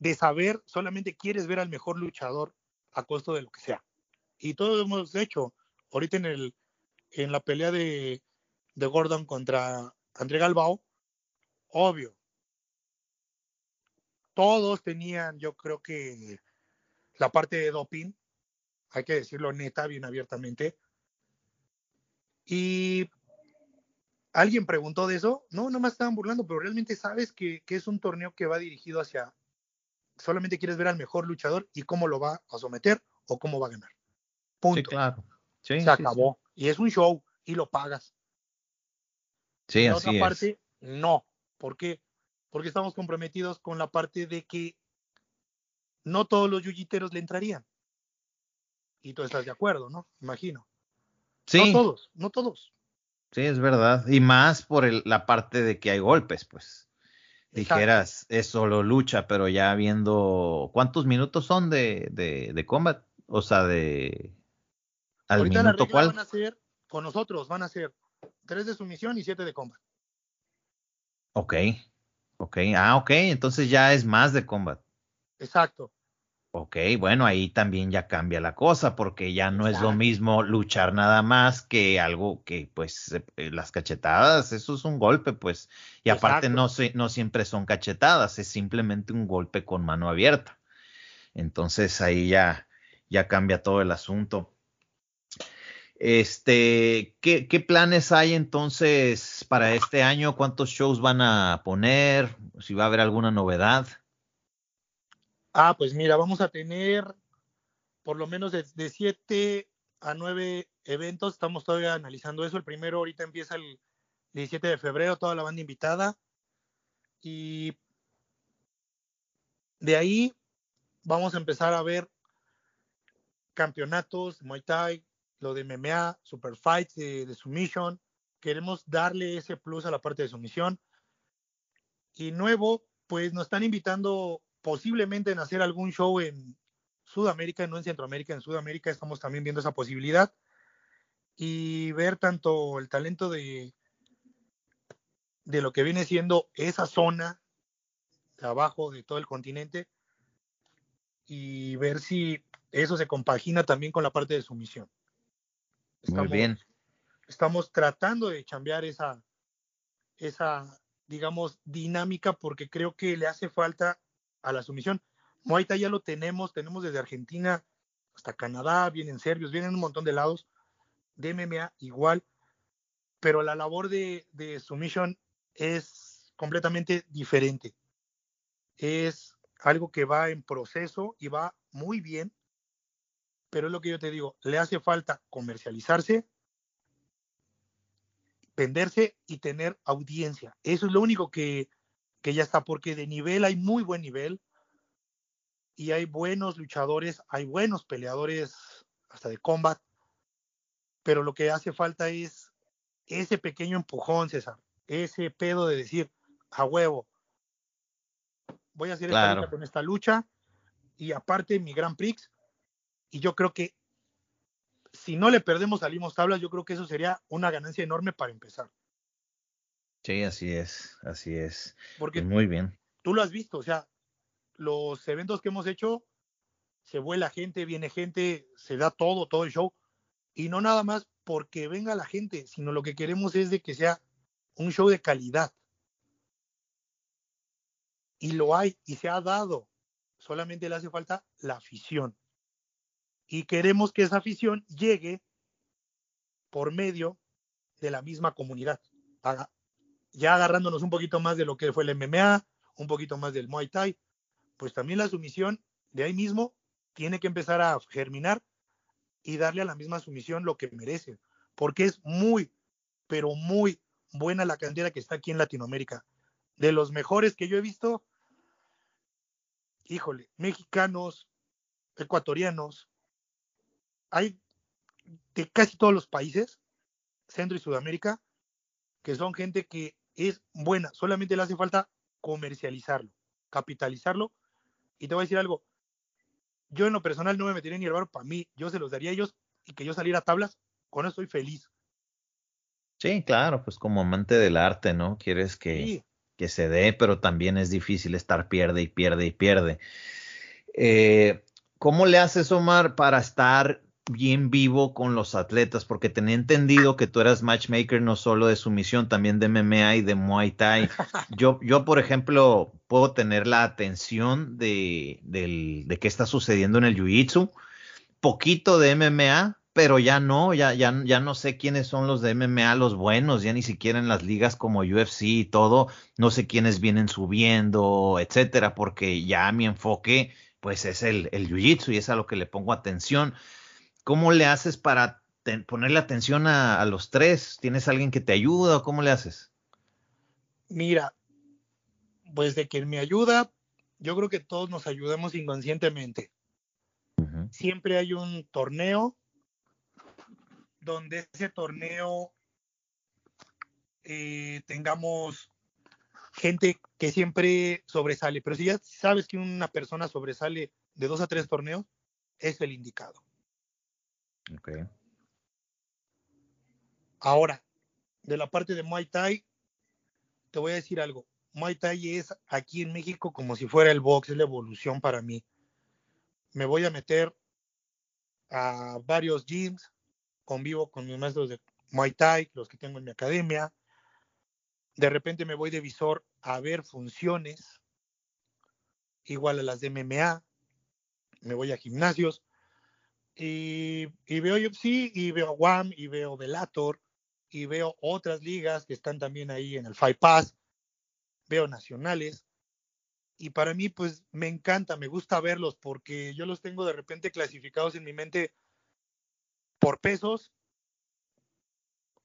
de saber, solamente quieres ver al mejor luchador a costo de lo que sea. Y todo hemos hecho. Ahorita en, el, en la pelea de, de Gordon contra André Galbao, obvio. Todos tenían, yo creo que la parte de doping, hay que decirlo neta, bien abiertamente. Y alguien preguntó de eso. No, no me estaban burlando, pero realmente sabes que, que, es un torneo que va dirigido hacia. Solamente quieres ver al mejor luchador y cómo lo va a someter o cómo va a ganar. Punto. Sí, claro. Se acabó. Y es un show y lo pagas. Sí, la así otra parte, no. ¿Por qué? Porque estamos comprometidos con la parte de que no todos los yuyiteros le entrarían. Y tú estás de acuerdo, ¿no? Imagino. Sí. No todos, no todos. Sí, es verdad. Y más por el, la parte de que hay golpes, pues. Dijeras, es solo lucha, pero ya viendo cuántos minutos son de, de, de combat, o sea, de al Ahorita minuto cuál. Van a ser, con nosotros van a ser tres de sumisión y siete de combat. Ok, ok, ah, ok, entonces ya es más de combat. Exacto. Ok, bueno, ahí también ya cambia la cosa, porque ya no es lo mismo luchar nada más que algo que, pues, eh, las cachetadas, eso es un golpe, pues, y aparte no, no siempre son cachetadas, es simplemente un golpe con mano abierta. Entonces ahí ya, ya cambia todo el asunto. Este, ¿qué, ¿qué, planes hay entonces para este año? ¿Cuántos shows van a poner? Si va a haber alguna novedad. Ah, pues mira, vamos a tener por lo menos de, siete a nueve eventos. Estamos todavía analizando eso. El primero ahorita empieza el 17 de febrero, toda la banda invitada. Y de ahí vamos a empezar a ver campeonatos, Muay Thai, lo de MMA, Super Fights de, de Submission. Queremos darle ese plus a la parte de sumisión. Y nuevo, pues nos están invitando posiblemente en hacer algún show en Sudamérica, no en Centroamérica, en Sudamérica estamos también viendo esa posibilidad y ver tanto el talento de, de lo que viene siendo esa zona de abajo de todo el continente y ver si eso se compagina también con la parte de sumisión. Muy bien. Estamos tratando de cambiar esa, esa, digamos, dinámica porque creo que le hace falta a la sumisión. Muay Thai ya lo tenemos, tenemos desde Argentina hasta Canadá, vienen serbios, vienen un montón de lados, de MMA igual, pero la labor de, de sumisión es completamente diferente. Es algo que va en proceso y va muy bien, pero es lo que yo te digo, le hace falta comercializarse, venderse y tener audiencia. Eso es lo único que, que ya está, porque de nivel hay muy buen nivel y hay buenos luchadores, hay buenos peleadores hasta de combat, pero lo que hace falta es ese pequeño empujón, César, ese pedo de decir, a huevo, voy a hacer esta lucha con esta lucha y aparte mi Grand Prix, y yo creo que si no le perdemos salimos tablas, yo creo que eso sería una ganancia enorme para empezar. Sí, así es, así es. Porque pues muy bien. Tú lo has visto, o sea, los eventos que hemos hecho, se vuela gente, viene gente, se da todo, todo el show. Y no nada más porque venga la gente, sino lo que queremos es de que sea un show de calidad. Y lo hay y se ha dado. Solamente le hace falta la afición. Y queremos que esa afición llegue por medio de la misma comunidad ya agarrándonos un poquito más de lo que fue el MMA, un poquito más del Muay Thai, pues también la sumisión de ahí mismo tiene que empezar a germinar y darle a la misma sumisión lo que merece, porque es muy, pero muy buena la cantidad que está aquí en Latinoamérica. De los mejores que yo he visto, híjole, mexicanos, ecuatorianos, hay de casi todos los países, Centro y Sudamérica, que son gente que es buena, solamente le hace falta comercializarlo, capitalizarlo. Y te voy a decir algo, yo en lo personal no me metería ni el barro para mí, yo se los daría a ellos y que yo saliera a tablas, con eso estoy feliz. Sí, claro, pues como amante del arte, ¿no? Quieres que, que se dé, pero también es difícil estar pierde y pierde y pierde. Eh, ¿Cómo le haces, Omar, para estar bien vivo con los atletas? Porque tenía entendido que tú eras matchmaker no solo de sumisión, también de MMA y de Muay Thai. Yo, yo por ejemplo, puedo tener la atención de, de qué está sucediendo en el Jiu-Jitsu, poquito de MMA, pero ya no, ya, ya, ya no sé quiénes son los de MMA los buenos, ya ni siquiera en las ligas como UFC y todo, no sé quiénes vienen subiendo, etcétera, porque ya mi enfoque pues es el, el jiu-jitsu y es a lo que le pongo atención. ¿Cómo le haces para ponerle atención a, a, los tres? ¿Tienes alguien que te ayuda o cómo le haces? Mira, pues de quien me ayuda, yo creo que todos nos ayudamos inconscientemente. Siempre hay un torneo donde ese torneo eh, tengamos gente que siempre sobresale. Pero si ya sabes que una persona sobresale de dos a tres torneos, es el indicado. Ok. Ahora, de la parte de Muay Thai, te voy a decir algo. Muay Thai es aquí en México como si fuera el box, es la evolución para mí. Me voy a meter a varios gyms, convivo con mis maestros de Muay Thai, los que tengo en mi academia. De repente me voy de visor a ver funciones, igual a las de MMA. Me voy a gimnasios y, y veo UFC y veo WAM y veo Velator y veo otras ligas que están también ahí en el Fight Pass. Veo nacionales. Y para mí, pues me encanta, me gusta verlos porque yo los tengo de repente clasificados en mi mente por pesos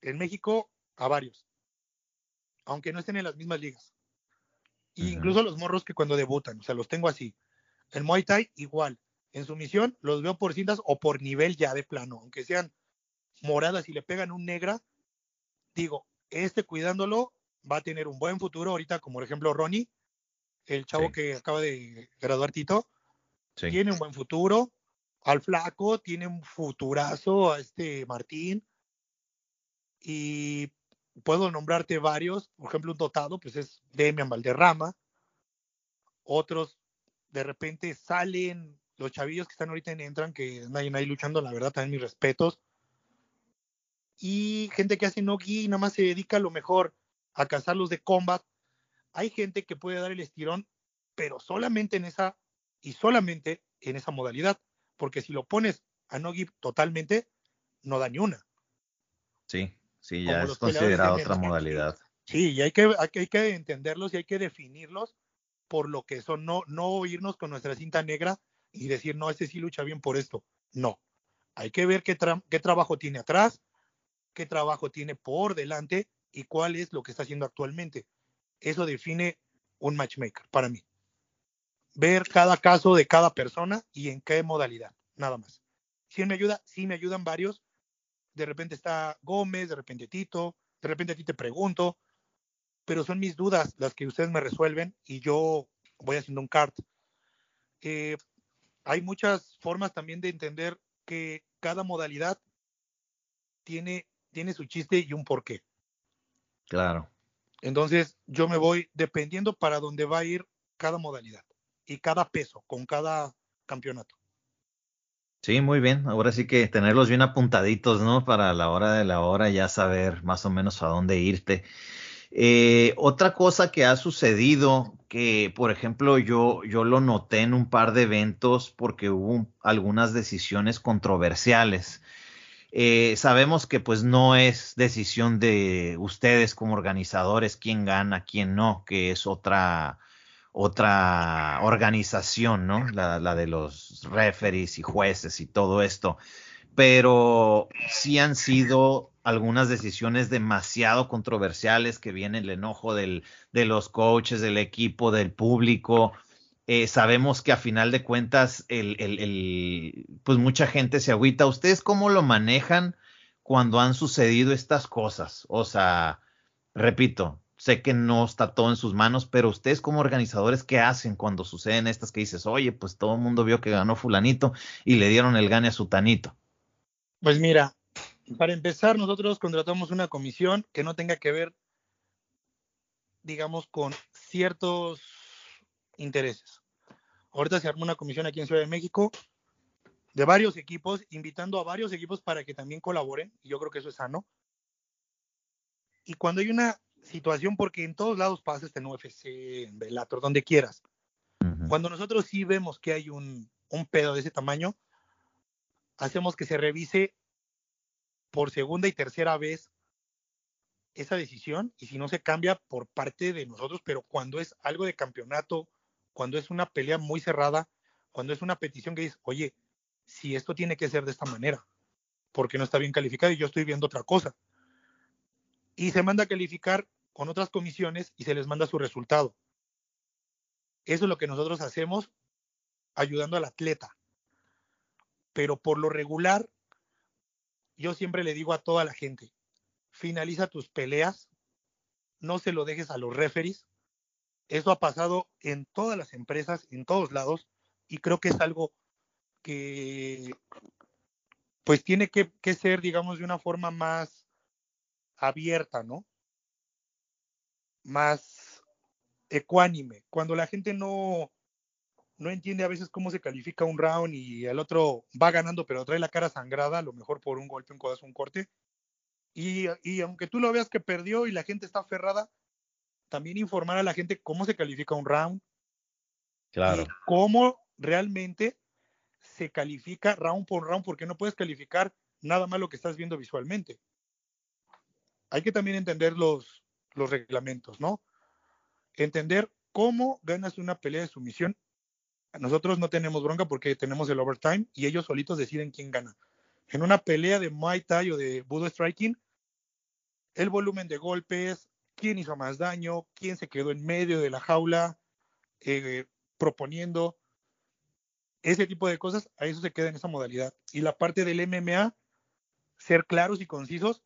en México a varios, aunque no estén en las mismas ligas. incluso los morros que cuando debutan, o sea, los tengo así. En Muay Thai igual. En su misión los veo por cintas o por nivel ya de plano, aunque sean moradas y le pegan un negra, digo, este cuidándolo va a tener un buen futuro ahorita, como por ejemplo Ronnie, el chavo que acaba de graduar Tito, tiene un buen futuro, al flaco, tiene un futurazo a este Martín. Y puedo nombrarte varios, por ejemplo, un dotado, pues es Demian Valderrama. Otros, de repente salen los chavillos que están ahorita en Entran, que nadie ahí luchando, la verdad, también mis respetos. Y gente que hace no y nada más se dedica a lo mejor a cazarlos de combat. Hay gente que puede dar el estirón, pero solamente en esa y solamente en esa modalidad porque si lo pones a no give totalmente, no da ni una. Sí, sí, ya es considerada otra modalidad. Sí, y hay que, hay que entenderlos y hay que definirlos por lo que son, no, no irnos con nuestra cinta negra y decir, no, este sí lucha bien por esto. No, hay que ver qué, qué trabajo tiene atrás, qué trabajo tiene por delante y cuál es lo que está haciendo actualmente. Eso define un matchmaker para mí ver cada caso de cada persona y en qué modalidad, nada más. Si me ayuda, sí me ayudan varios. De repente está Gómez, de repente Tito, de repente a ti te pregunto, pero son mis dudas las que ustedes me resuelven y yo voy haciendo un cart. Eh, hay muchas formas también de entender que cada modalidad tiene, tiene su chiste y un porqué. Claro. Entonces, yo me voy dependiendo para dónde va a ir cada modalidad y cada peso con cada campeonato. Sí, muy bien. Ahora sí que tenerlos bien apuntaditos, ¿no? Para la hora de la hora ya saber más o menos a dónde irte. Eh, otra cosa que ha sucedido, que por ejemplo yo, yo lo noté en un par de eventos porque hubo algunas decisiones controversiales. Eh, sabemos que pues no es decisión de ustedes como organizadores quién gana, quién no, que es otra, otra organización, ¿no? La, la, de los referees y jueces y todo esto. Pero sí han sido algunas decisiones demasiado controversiales que viene el enojo del, de los coaches, del equipo, del público. Eh, sabemos que a final de cuentas, el, el, el, pues mucha gente se agüita. ¿Ustedes cómo lo manejan cuando han sucedido estas cosas? O sea, repito, sé que no está todo en sus manos, pero ustedes como organizadores, ¿qué hacen cuando suceden estas que dices, oye, pues todo el mundo vio que ganó fulanito y le dieron el gane a su tanito? Pues mira, Para empezar, nosotros contratamos una comisión que no tenga que ver, digamos, con ciertos intereses. Ahorita se armó una comisión aquí en Ciudad de México de varios equipos, invitando a varios equipos para que también colaboren. Y yo creo que eso es sano. Y cuando hay una situación, porque en todos lados pasa este en UFC, en Bellator, donde quieras. Cuando nosotros sí vemos que hay un, un pedo de ese tamaño, hacemos que se revise por segunda y tercera vez esa decisión y si no se cambia por parte de nosotros, pero cuando es algo de campeonato, cuando es una pelea muy cerrada, cuando es una petición que dice, oye, si esto tiene que ser de esta manera, porque no está bien calificado y yo estoy viendo otra cosa. Y se manda a calificar con otras comisiones y se les manda su resultado. Eso es lo que nosotros hacemos ayudando al atleta. Pero por lo regular, yo siempre le digo a toda la gente, finaliza tus peleas, no se lo dejes a los referees. Eso ha pasado en todas las empresas, en todos lados, y creo que es algo que pues tiene que, que ser, digamos, de una forma más abierta, ¿no? Más ecuánime. Cuando la gente no, no entiende a veces cómo se califica un round y el otro va ganando, pero trae la cara sangrada, a lo mejor por un golpe, un codazo, un corte. Y, y aunque tú lo veas que perdió y la gente está aferrada, también informar a la gente cómo se califica un round. Claro. cómo realmente se califica round por round, porque no puedes calificar nada más lo que estás viendo visualmente. Hay que también entender los, los reglamentos, ¿no? Entender cómo ganas una pelea de sumisión nosotros no tenemos bronca porque tenemos el overtime y ellos solitos deciden quién gana. En una pelea de Muay Thai o de Budo Striking, el volumen de golpes, quién hizo más daño, quién se quedó en medio de la jaula eh, proponiendo ese tipo de cosas, a eso se queda en esa modalidad. Y la parte del MMA, ser claros y concisos,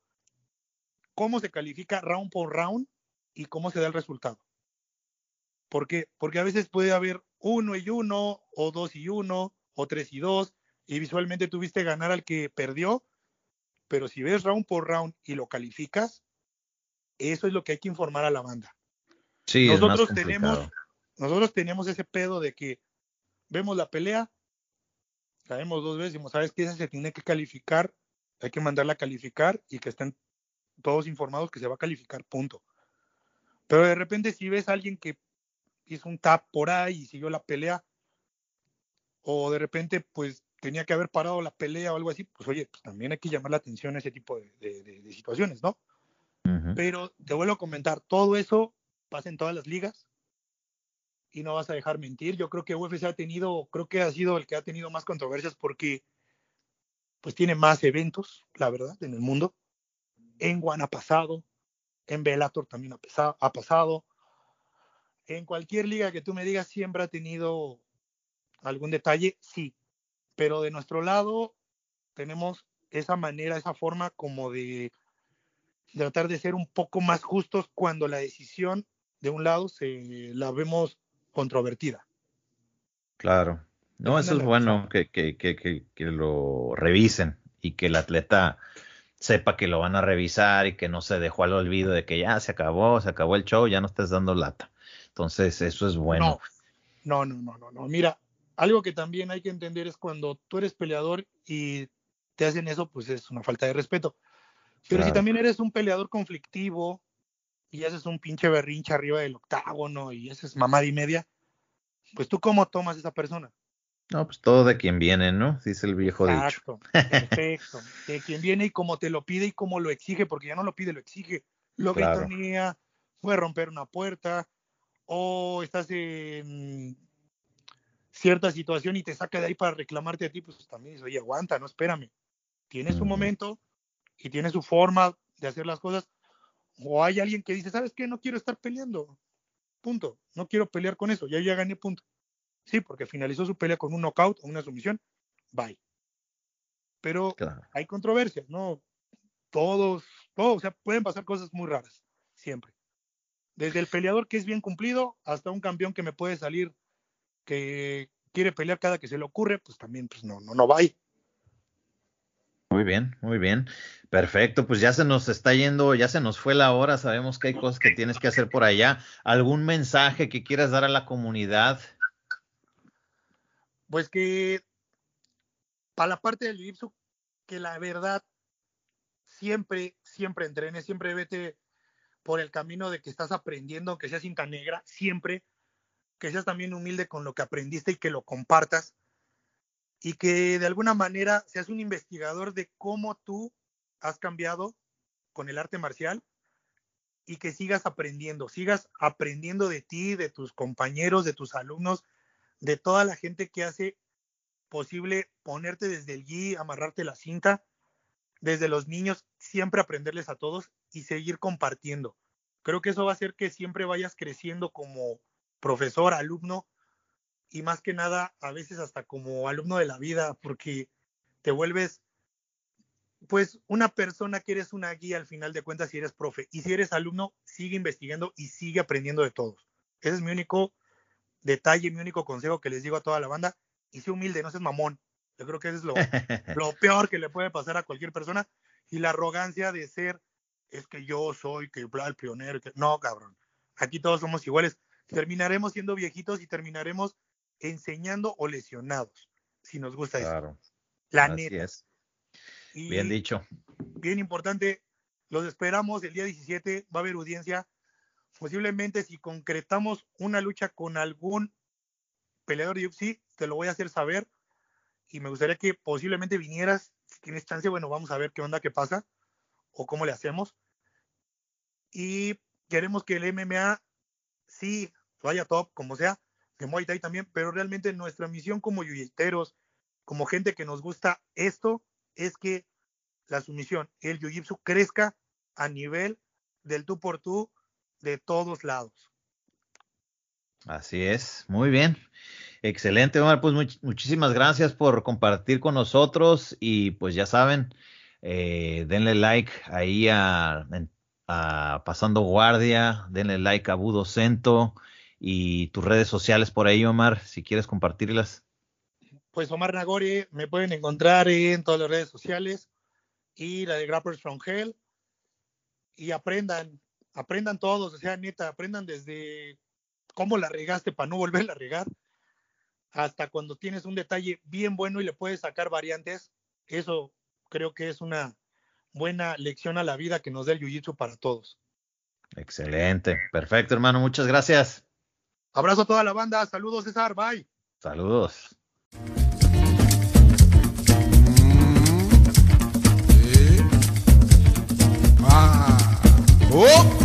cómo se califica round por round y cómo se da el resultado. ¿Por qué? Porque a veces puede haber uno y uno, o dos y uno, o tres y dos, y visualmente tuviste ganar al que perdió, pero si ves round por round y lo calificas, eso es lo que hay que informar a la banda. Sí, nosotros tenemos, nosotros tenemos ese pedo de que vemos la pelea, sabemos dos veces, decimos, sabes que esa se tiene que calificar, hay que mandarla a calificar y que estén todos informados que se va a calificar, punto. Pero de repente si ves a alguien que hizo un tap por ahí y siguió la pelea, o de repente pues tenía que haber parado la pelea o algo así, pues oye, pues también hay que llamar la atención a ese tipo de, situaciones, ¿no? Pero te vuelvo a comentar, todo eso pasa en todas las ligas y no vas a dejar mentir. Yo creo que UFC ha tenido, creo que ha sido el que ha tenido más controversias porque pues tiene más eventos, la verdad, en el mundo. En One ha pasado, en Bellator también ha, ha pasado, en cualquier liga que tú me digas siempre ha tenido algún detalle, sí, pero de nuestro lado tenemos esa manera, esa forma como de tratar de ser un poco más justos cuando la decisión de un lado se la vemos controvertida. Claro. No, eso es bueno que, que, que, que, lo revisen y que el atleta sepa que lo van a revisar y que no se dejó al olvido de que ya se acabó, se acabó el show, ya no estás dando lata. Entonces, eso es bueno. No, no, no, no, no. Mira, algo que también hay que entender es cuando tú eres peleador y te hacen eso, pues es una falta de respeto. Pero si también eres un peleador conflictivo y haces un pinche berrinche arriba del octágono y haces mamada y media, pues tú cómo tomas a esa persona. No, pues todo de quien viene, ¿no? Dice el viejo Exacto, Perfecto. De quien viene y cómo te lo pide y cómo lo exige, porque ya no lo pide, lo exige. Lo claro. puede romper una puerta, o estás en cierta situación y te saca de ahí para reclamarte a ti, pues también dices, oye, aguanta, no espérame. Tiene su momento y tiene su forma de hacer las cosas. O hay alguien que dice, ¿sabes qué? No quiero estar peleando. Punto. No quiero pelear con eso. Ya ya gané punto. Sí, porque finalizó su pelea con un knockout o una sumisión. Bye. Pero hay controversias, ¿no? Todos, todos, o sea, pueden pasar cosas muy raras, siempre. Desde el peleador que es bien cumplido hasta un campeón que me puede salir que quiere pelear cada que se le ocurre, pues también pues no, no, no va ahí. Muy bien, muy bien. Perfecto, pues ya se nos está yendo, ya se nos fue la hora, sabemos que hay cosas que tienes que hacer por allá. ¿Algún mensaje que quieras dar a la comunidad? Pues que para la parte del jiu que la verdad siempre, siempre entrene, siempre vete por el camino de que estás aprendiendo, aunque seas cinta negra, siempre que seas también humilde con lo que aprendiste y que lo compartas y que de alguna manera seas un investigador de cómo tú has cambiado con el arte marcial y que sigas aprendiendo, sigas aprendiendo de ti, de tus compañeros, de tus alumnos, de toda la gente que hace posible ponerte desde el gui, amarrarte la cinta, desde los niños, siempre aprenderles a todos y seguir compartiendo. Creo que eso va a hacer que siempre vayas creciendo como profesor, alumno y más que nada a veces hasta como alumno de la vida, porque te vuelves pues una persona que eres una guía al final de cuentas si eres profe. Y si eres alumno, sigue investigando y sigue aprendiendo de todos. Ese es mi único detalle, mi único consejo que les digo a toda la banda. Y sé humilde, no seas mamón. Yo creo que eso es lo, lo peor que le puede pasar a cualquier persona. Y la arrogancia de ser, es que yo soy, que el pionero. Que... No, cabrón. Aquí todos somos iguales. Terminaremos siendo viejitos y terminaremos enseñando o lesionados, si nos gusta eso. La neta. bien dicho. Bien importante, los esperamos el día 17, va a haber audiencia. Posiblemente si concretamos una lucha con algún peleador de UFC, te lo voy a hacer saber. Y me gustaría que posiblemente vinieras, si tienes chance, bueno, vamos a ver qué onda, qué pasa, o cómo le hacemos. Y queremos que el MMA sí vaya top, como sea, de Muay Thai también, pero realmente nuestra misión como yuyiteros, como gente que nos gusta esto, es que la sumisión, el jiu-jitsu crezca a nivel del tú por tú de todos lados. Así es, muy bien. Excelente, Omar. Pues muchísimas gracias por compartir con nosotros y pues ya saben, eh, denle like ahí a, Pasando Guardia, denle like a Budocento y tus redes sociales por ahí, Omar, si quieres compartirlas. Pues Omar Nagori, me pueden encontrar en todas las redes sociales y la de Grappers from Hell. Y aprendan, aprendan todos, o sea, neta, aprendan desde cómo la regaste para no volverla a regar, hasta cuando tienes un detalle bien bueno y le puedes sacar variantes. Eso creo que es una buena lección a la vida que nos da el Jiu-Jitsu para todos. Excelente, perfecto hermano, muchas gracias. Abrazo a toda la banda. Saludos, César. Bye. Saludos. Ah. Oh. Oh.